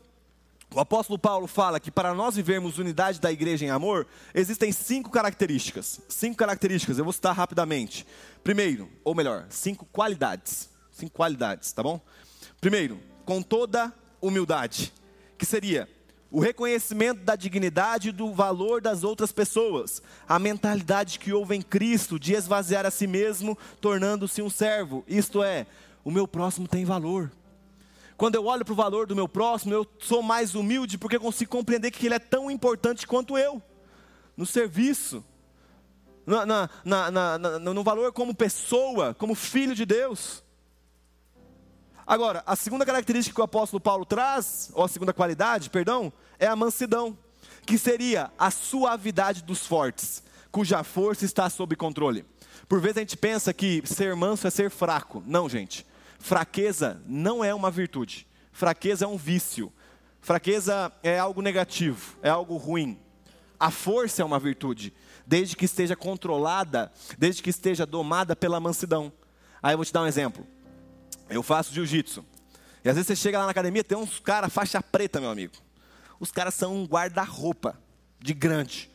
o apóstolo Paulo fala que para nós vivermos unidade da igreja em amor, existem cinco características. Cinco características, eu vou citar rapidamente. Primeiro, ou melhor, cinco qualidades. Cinco qualidades, tá bom? Primeiro, com toda humildade, que seria o reconhecimento da dignidade e do valor das outras pessoas, a mentalidade que houve em Cristo de esvaziar a si mesmo, tornando-se um servo, isto é, o meu próximo tem valor. Quando eu olho para o valor do meu próximo, eu sou mais humilde porque consigo compreender que ele é tão importante quanto eu, no serviço, na, na, na, no valor como pessoa, como filho de Deus. Agora, a segunda característica que o apóstolo Paulo traz, ou a segunda qualidade, perdão, é a mansidão, que seria a suavidade dos fortes, cuja força está sob controle. Por vezes a gente pensa que ser manso é ser fraco. Não, gente. Fraqueza não é uma virtude. Fraqueza é um vício. Fraqueza é algo negativo, é algo ruim. A força é uma virtude, desde que esteja controlada, desde que esteja domada pela mansidão. Aí eu vou te dar um exemplo. Eu faço jiu-jitsu. E às vezes você chega lá na academia, tem uns caras faixa preta, meu amigo. Os caras são um guarda-roupa de grande.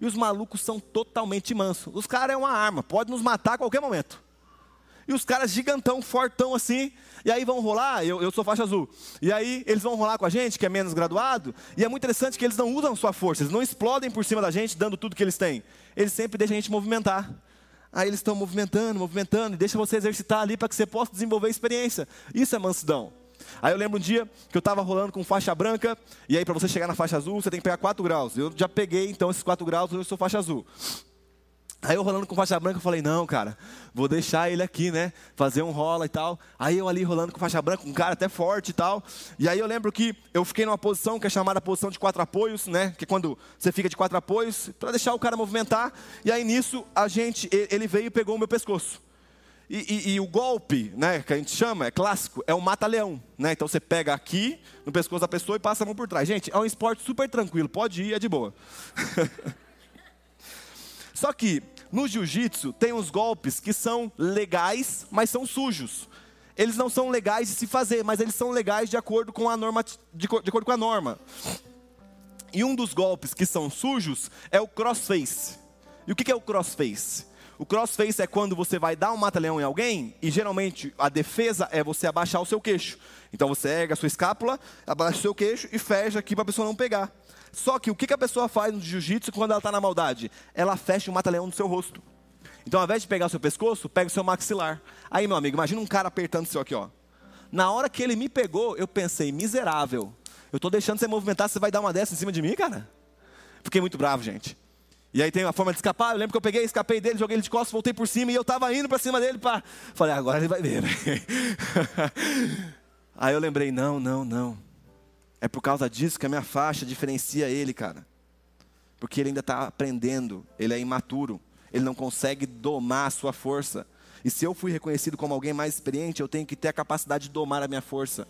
E os malucos são totalmente mansos. Os caras é uma arma, pode nos matar a qualquer momento. E os caras gigantão, fortão assim, e aí vão rolar, eu, eu sou faixa azul. E aí eles vão rolar com a gente, que é menos graduado, e é muito interessante que eles não usam sua força, eles não explodem por cima da gente, dando tudo que eles têm. Eles sempre deixam a gente movimentar. Aí eles estão movimentando, movimentando, e deixa você exercitar ali para que você possa desenvolver a experiência. Isso é mansidão. Aí eu lembro um dia que eu estava rolando com faixa branca, e aí para você chegar na faixa azul, você tem que pegar 4 graus. Eu já peguei então esses 4 graus, eu sou faixa azul. Aí eu rolando com faixa branca, eu falei, não, cara, vou deixar ele aqui, né? Fazer um rola e tal. Aí eu ali rolando com faixa branca, um cara até forte e tal. E aí eu lembro que eu fiquei numa posição que é chamada posição de quatro apoios, né? Que é quando você fica de quatro apoios, para deixar o cara movimentar. E aí nisso, a gente, ele veio e pegou o meu pescoço. E, e, e, o golpe, né, que a gente chama, é clássico, é o mata-leão. Né? Então você pega aqui no pescoço da pessoa e passa a mão por trás. Gente, é um esporte super tranquilo, pode ir, é de boa. Só que no jiu-jitsu tem uns golpes que são legais, mas são sujos. Eles não são legais de se fazer, mas eles são legais de acordo com a norma, de, de acordo com a norma. E um dos golpes que são sujos é o crossface. E o que é o crossface? O crossface é quando você vai dar um mata-leão em alguém e geralmente a defesa é você abaixar o seu queixo. Então você erga a sua escápula, abaixa o seu queixo e fecha aqui para a pessoa não pegar. Só que o que a pessoa faz no jiu-jitsu quando ela está na maldade? Ela fecha o mata-leão no seu rosto. Então, ao invés de pegar o seu pescoço, pega o seu maxilar. Aí, meu amigo, imagina um cara apertando isso aqui, ó. Na hora que ele me pegou, eu pensei, miserável. Eu estou deixando você movimentar, você vai dar uma dessa em cima de mim, cara? Fiquei muito bravo, gente. E aí tem uma forma de escapar. Eu lembro que eu peguei, escapei dele, joguei ele de costas, voltei por cima e eu estava indo para cima dele para. Falei, agora ele vai ver. aí eu lembrei, não, não, não. É por causa disso que a minha faixa diferencia ele, cara. Porque ele ainda está aprendendo, ele é imaturo, ele não consegue domar a sua força. E se eu fui reconhecido como alguém mais experiente, eu tenho que ter a capacidade de domar a minha força.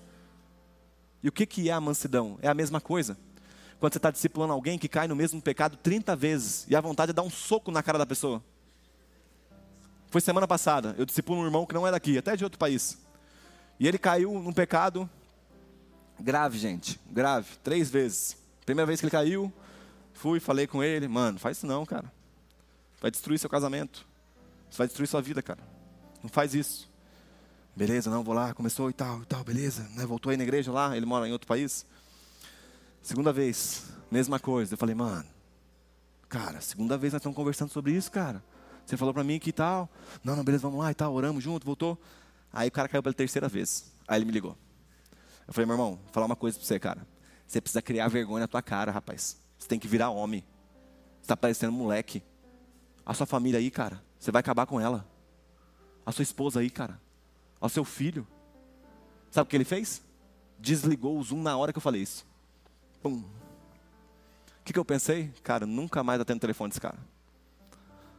E o que, que é a mansidão? É a mesma coisa. Quando você está discipulando alguém que cai no mesmo pecado 30 vezes e a vontade é dar um soco na cara da pessoa. Foi semana passada, eu discipulo um irmão que não é daqui, até de outro país. E ele caiu num pecado Grave, gente, grave, três vezes. Primeira vez que ele caiu, fui, falei com ele, mano, faz isso não, cara. Vai destruir seu casamento. Você vai destruir sua vida, cara. Não faz isso. Beleza, não, vou lá, começou e tal, e tal, beleza. Né? Voltou aí na igreja lá, ele mora em outro país. Segunda vez, mesma coisa. Eu falei, mano, cara, segunda vez nós estamos conversando sobre isso, cara. Você falou para mim que tal. Não, não, beleza, vamos lá e tal, oramos junto, voltou. Aí o cara caiu pela terceira vez. Aí ele me ligou. Eu falei, meu irmão, vou falar uma coisa pra você, cara. Você precisa criar vergonha na tua cara, rapaz. Você tem que virar homem. Você tá parecendo moleque. A sua família aí, cara, você vai acabar com ela. A sua esposa aí, cara. Ao seu filho. Sabe o que ele fez? Desligou o Zoom na hora que eu falei isso. Pum. O que, que eu pensei? Cara, nunca mais atendo telefone desse cara.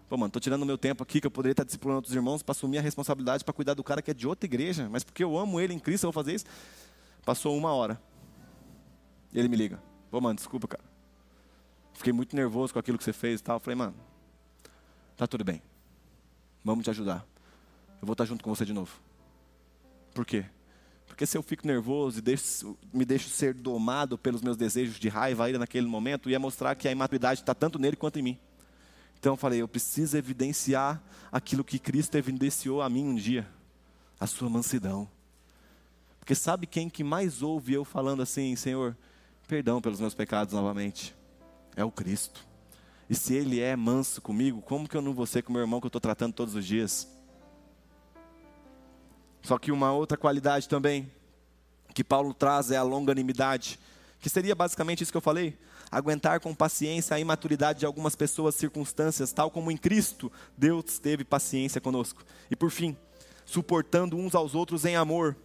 Pô, mano, tô tirando meu tempo aqui que eu poderia estar disciplinando outros irmãos para assumir a responsabilidade para cuidar do cara que é de outra igreja, mas porque eu amo ele em Cristo, eu vou fazer isso. Passou uma hora. Ele me liga. Pô, mano, desculpa, cara. Fiquei muito nervoso com aquilo que você fez e tal. Eu falei, mano, tá tudo bem. Vamos te ajudar. Eu vou estar junto com você de novo. Por quê? Porque se eu fico nervoso e deixo, me deixo ser domado pelos meus desejos de raiva aí naquele momento, ia mostrar que a imaturidade está tanto nele quanto em mim. Então eu falei, eu preciso evidenciar aquilo que Cristo evidenciou a mim um dia, a sua mansidão. Porque sabe quem que mais ouve eu falando assim, Senhor, perdão pelos meus pecados novamente? É o Cristo. E se Ele é manso comigo, como que eu não vou ser com meu irmão que eu estou tratando todos os dias? Só que uma outra qualidade também que Paulo traz é a longanimidade, que seria basicamente isso que eu falei aguentar com paciência a imaturidade de algumas pessoas, circunstâncias, tal como em Cristo Deus teve paciência conosco. E por fim, suportando uns aos outros em amor,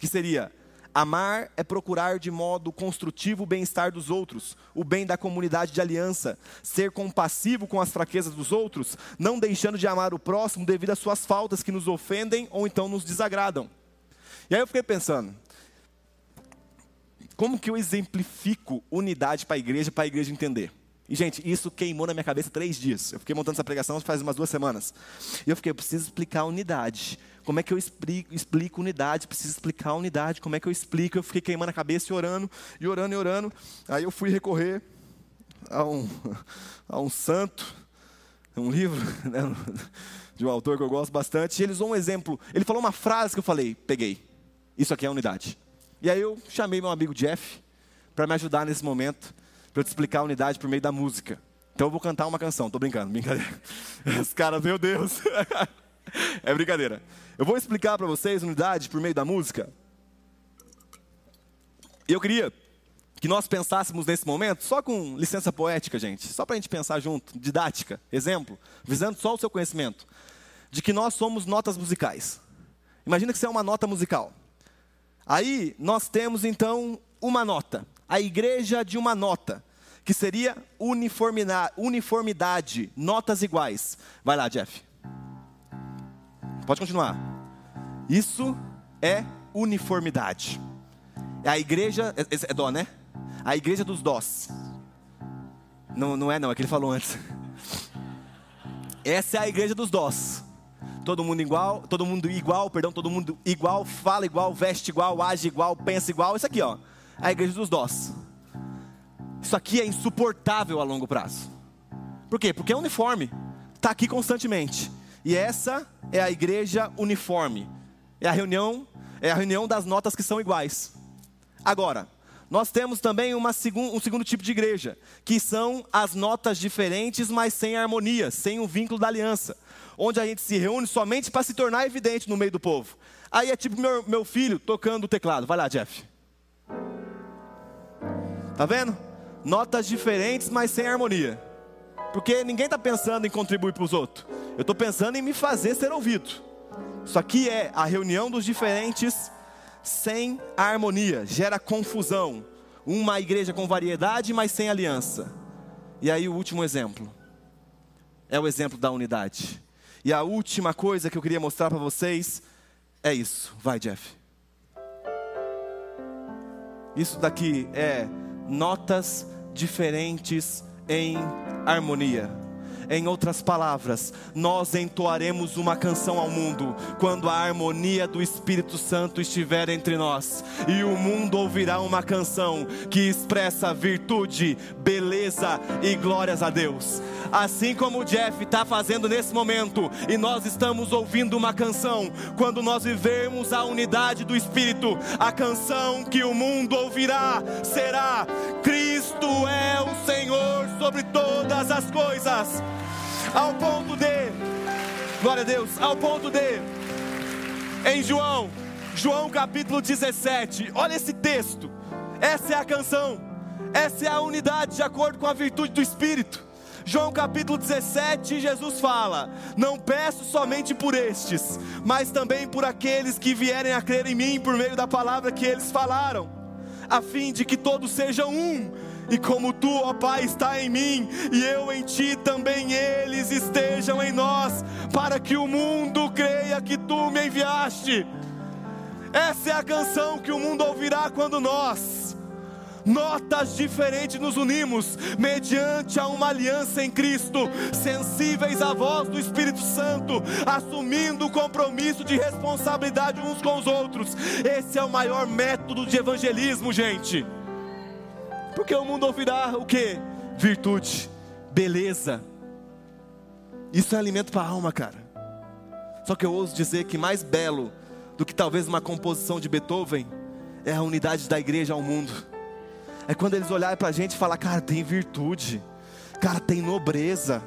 que seria Amar é procurar de modo construtivo o bem-estar dos outros, o bem da comunidade de aliança, ser compassivo com as fraquezas dos outros, não deixando de amar o próximo devido às suas faltas que nos ofendem ou então nos desagradam. E aí eu fiquei pensando, como que eu exemplifico unidade para a igreja, para a igreja entender? E, gente, isso queimou na minha cabeça três dias. Eu fiquei montando essa pregação faz umas duas semanas. E eu fiquei, eu preciso explicar a unidade. Como é que eu explico, explico unidade? Preciso explicar a unidade. Como é que eu explico? Eu fiquei queimando a cabeça e orando, e orando, e orando. Aí eu fui recorrer a um, a um santo, um livro né, de um autor que eu gosto bastante. E ele usou um exemplo. Ele falou uma frase que eu falei, peguei. Isso aqui é unidade. E aí eu chamei meu amigo Jeff para me ajudar nesse momento, para eu te explicar a unidade por meio da música. Então eu vou cantar uma canção, tô brincando, brincadeira. Os caras, meu Deus. é brincadeira. Eu vou explicar para vocês unidade por meio da música. E eu queria que nós pensássemos nesse momento, só com licença poética, gente, só para a gente pensar junto, didática, exemplo, visando só o seu conhecimento, de que nós somos notas musicais. Imagina que você é uma nota musical. Aí nós temos então uma nota, a igreja de uma nota, que seria uniformidade, notas iguais. Vai lá, Jeff. Pode continuar. Isso é uniformidade. É a igreja, é, é, é dó, né? A igreja dos dós. Não, não é não, é que ele falou antes. Essa é a igreja dos dós todo mundo igual, todo mundo igual, perdão, todo mundo igual, fala igual, veste igual, age igual, pensa igual. Isso aqui, ó, a igreja dos dós. Isso aqui é insuportável a longo prazo. Por quê? Porque é uniforme, está aqui constantemente. E essa é a igreja uniforme. É a reunião, é a reunião das notas que são iguais. Agora, nós temos também segun, um segundo tipo de igreja, que são as notas diferentes, mas sem harmonia, sem o vínculo da aliança onde a gente se reúne somente para se tornar evidente no meio do povo. Aí é tipo meu, meu filho tocando o teclado. Vai lá, Jeff. Tá vendo? Notas diferentes, mas sem harmonia. Porque ninguém está pensando em contribuir para os outros. Eu estou pensando em me fazer ser ouvido. Isso aqui é a reunião dos diferentes sem harmonia, gera confusão. Uma igreja com variedade, mas sem aliança. E aí o último exemplo é o exemplo da unidade. E a última coisa que eu queria mostrar para vocês é isso. Vai, Jeff. Isso daqui é notas diferentes em harmonia. Em outras palavras, nós entoaremos uma canção ao mundo quando a harmonia do Espírito Santo estiver entre nós, e o mundo ouvirá uma canção que expressa virtude, beleza e glórias a Deus. Assim como o Jeff está fazendo nesse momento, e nós estamos ouvindo uma canção, quando nós vivermos a unidade do Espírito, a canção que o mundo ouvirá será: Cristo é o Senhor sobre todas as coisas ao ponto de, glória a Deus, ao ponto de, em João, João capítulo 17, olha esse texto. Essa é a canção, essa é a unidade de acordo com a virtude do Espírito. João capítulo 17, Jesus fala: Não peço somente por estes, mas também por aqueles que vierem a crer em mim por meio da palavra que eles falaram, a fim de que todos sejam um. E como tu, ó Pai, está em mim e eu em ti, também eles estejam em nós, para que o mundo creia que tu me enviaste. Essa é a canção que o mundo ouvirá quando nós, notas diferentes, nos unimos, mediante a uma aliança em Cristo, sensíveis à voz do Espírito Santo, assumindo o compromisso de responsabilidade uns com os outros. Esse é o maior método de evangelismo, gente. Porque o mundo ouvirá o que? Virtude, beleza. Isso é alimento para a alma, cara. Só que eu ouso dizer que mais belo do que talvez uma composição de Beethoven, é a unidade da igreja ao mundo. É quando eles olharem para a gente e falar, cara, tem virtude, cara, tem nobreza,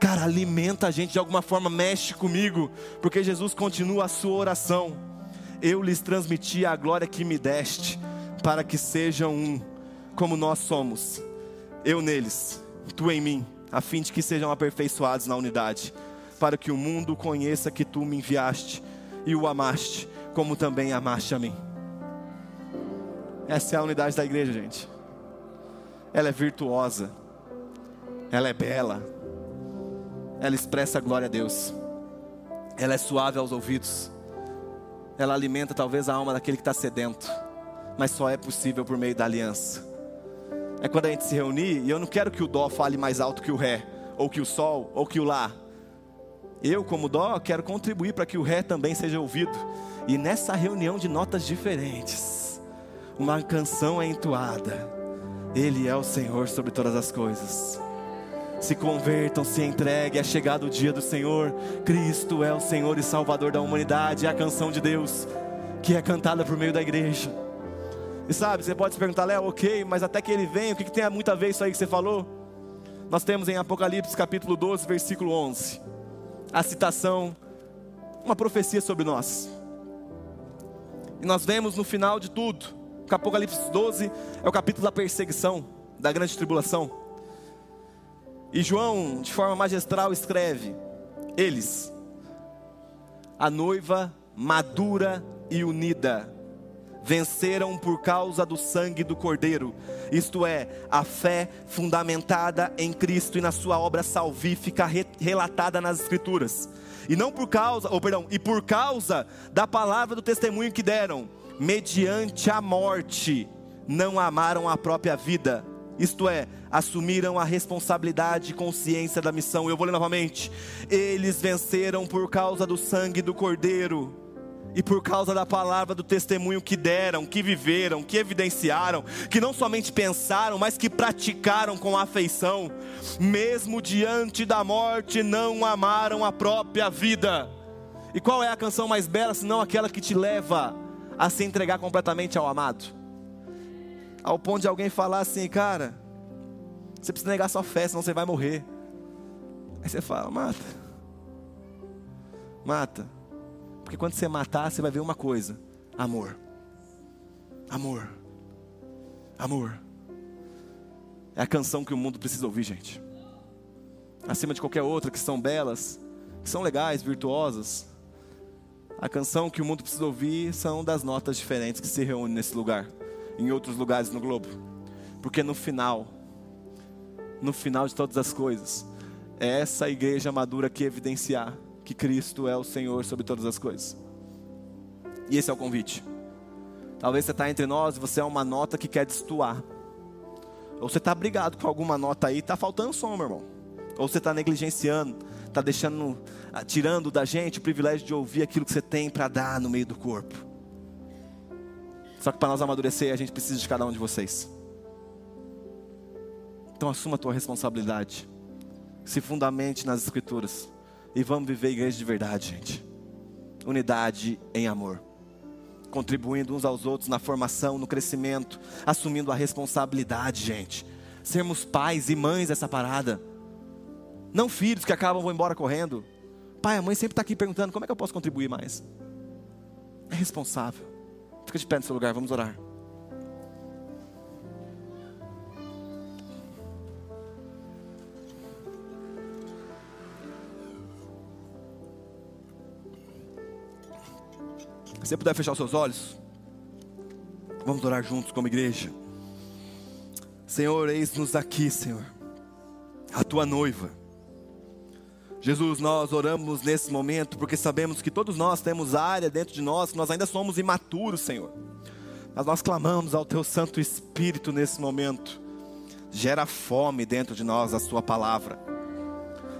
cara, alimenta a gente de alguma forma, mexe comigo, porque Jesus continua a sua oração. Eu lhes transmiti a glória que me deste, para que sejam um, como nós somos, eu neles, tu em mim, a fim de que sejam aperfeiçoados na unidade, para que o mundo conheça que tu me enviaste e o amaste, como também amaste a mim. Essa é a unidade da igreja, gente. Ela é virtuosa, ela é bela, ela expressa a glória a Deus, ela é suave aos ouvidos, ela alimenta talvez a alma daquele que está sedento, mas só é possível por meio da aliança. É quando a gente se reunir, e eu não quero que o dó fale mais alto que o ré, ou que o sol, ou que o lá. Eu, como dó, quero contribuir para que o ré também seja ouvido. E nessa reunião de notas diferentes, uma canção é entoada. Ele é o Senhor sobre todas as coisas. Se convertam, se entreguem, é chegado o dia do Senhor. Cristo é o Senhor e Salvador da humanidade, é a canção de Deus que é cantada por meio da igreja. E sabe, você pode se perguntar, Léo, ok, mas até que ele venha, o que, que tem a ver isso aí que você falou? Nós temos em Apocalipse capítulo 12, versículo 11 a citação, uma profecia sobre nós. E nós vemos no final de tudo, Apocalipse 12 é o capítulo da perseguição, da grande tribulação. E João, de forma magistral, escreve: Eles, a noiva madura e unida, venceram por causa do sangue do Cordeiro, isto é, a fé fundamentada em Cristo e na sua obra salvífica relatada nas Escrituras. E não por causa, ou perdão, e por causa da palavra do testemunho que deram, mediante a morte, não amaram a própria vida. Isto é, assumiram a responsabilidade e consciência da missão. Eu vou ler novamente. Eles venceram por causa do sangue do Cordeiro e por causa da palavra do testemunho que deram, que viveram, que evidenciaram, que não somente pensaram, mas que praticaram com afeição, mesmo diante da morte, não amaram a própria vida. E qual é a canção mais bela, senão aquela que te leva a se entregar completamente ao amado? Ao ponto de alguém falar assim, cara, você precisa negar sua fé, senão você vai morrer. Aí você fala, mata. Mata. Porque quando você matar, você vai ver uma coisa: amor. Amor. Amor. É a canção que o mundo precisa ouvir, gente. Acima de qualquer outra que são belas, que são legais, virtuosas. A canção que o mundo precisa ouvir são das notas diferentes que se reúnem nesse lugar, em outros lugares no globo. Porque no final, no final de todas as coisas, é essa igreja madura que evidenciar que Cristo é o Senhor sobre todas as coisas. E esse é o convite. Talvez você está entre nós e você é uma nota que quer destoar. Ou você está brigado com alguma nota aí, está faltando som, meu irmão. Ou você está negligenciando, está deixando, ah, tirando da gente o privilégio de ouvir aquilo que você tem para dar no meio do corpo. Só que para nós amadurecer, a gente precisa de cada um de vocês. Então assuma a tua responsabilidade. Se fundamente nas escrituras. E vamos viver igreja de verdade, gente. Unidade em amor. Contribuindo uns aos outros na formação, no crescimento, assumindo a responsabilidade, gente. Sermos pais e mães dessa parada. Não filhos que acabam vão embora correndo. Pai, a mãe sempre está aqui perguntando: como é que eu posso contribuir mais? É responsável. Fica de pé no seu lugar, vamos orar. Se você puder fechar os seus olhos, vamos orar juntos como igreja. Senhor, eis-nos aqui, Senhor, a tua noiva. Jesus, nós oramos nesse momento porque sabemos que todos nós temos área dentro de nós, nós ainda somos imaturos, Senhor. Mas nós clamamos ao Teu Santo Espírito nesse momento. Gera fome dentro de nós a Sua palavra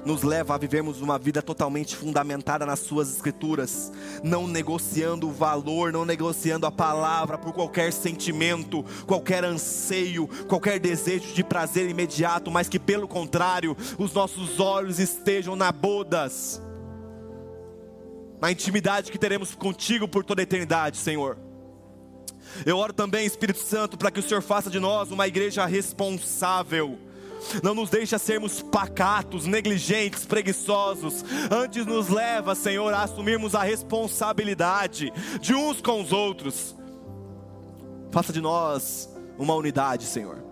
nos leva a vivermos uma vida totalmente fundamentada nas Suas Escrituras, não negociando o valor, não negociando a palavra por qualquer sentimento, qualquer anseio, qualquer desejo de prazer imediato, mas que pelo contrário, os nossos olhos estejam na bodas, na intimidade que teremos contigo por toda a eternidade, Senhor. Eu oro também, Espírito Santo, para que o Senhor faça de nós uma igreja responsável não nos deixa sermos pacatos, negligentes, preguiçosos. Antes nos leva, Senhor, a assumirmos a responsabilidade de uns com os outros. Faça de nós uma unidade, Senhor,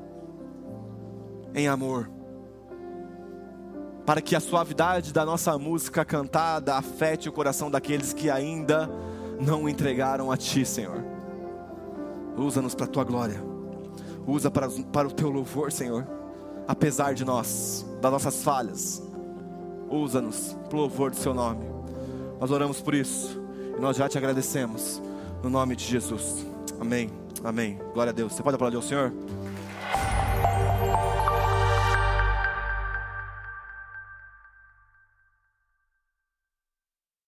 em amor, para que a suavidade da nossa música cantada afete o coração daqueles que ainda não entregaram a Ti, Senhor. Usa-nos para a Tua glória, usa para, para o Teu louvor, Senhor apesar de nós, das nossas falhas. Usa-nos para o louvor do Seu nome. Nós oramos por isso e nós já te agradecemos. No nome de Jesus. Amém. Amém. Glória a Deus. Você pode aplaudir o Senhor?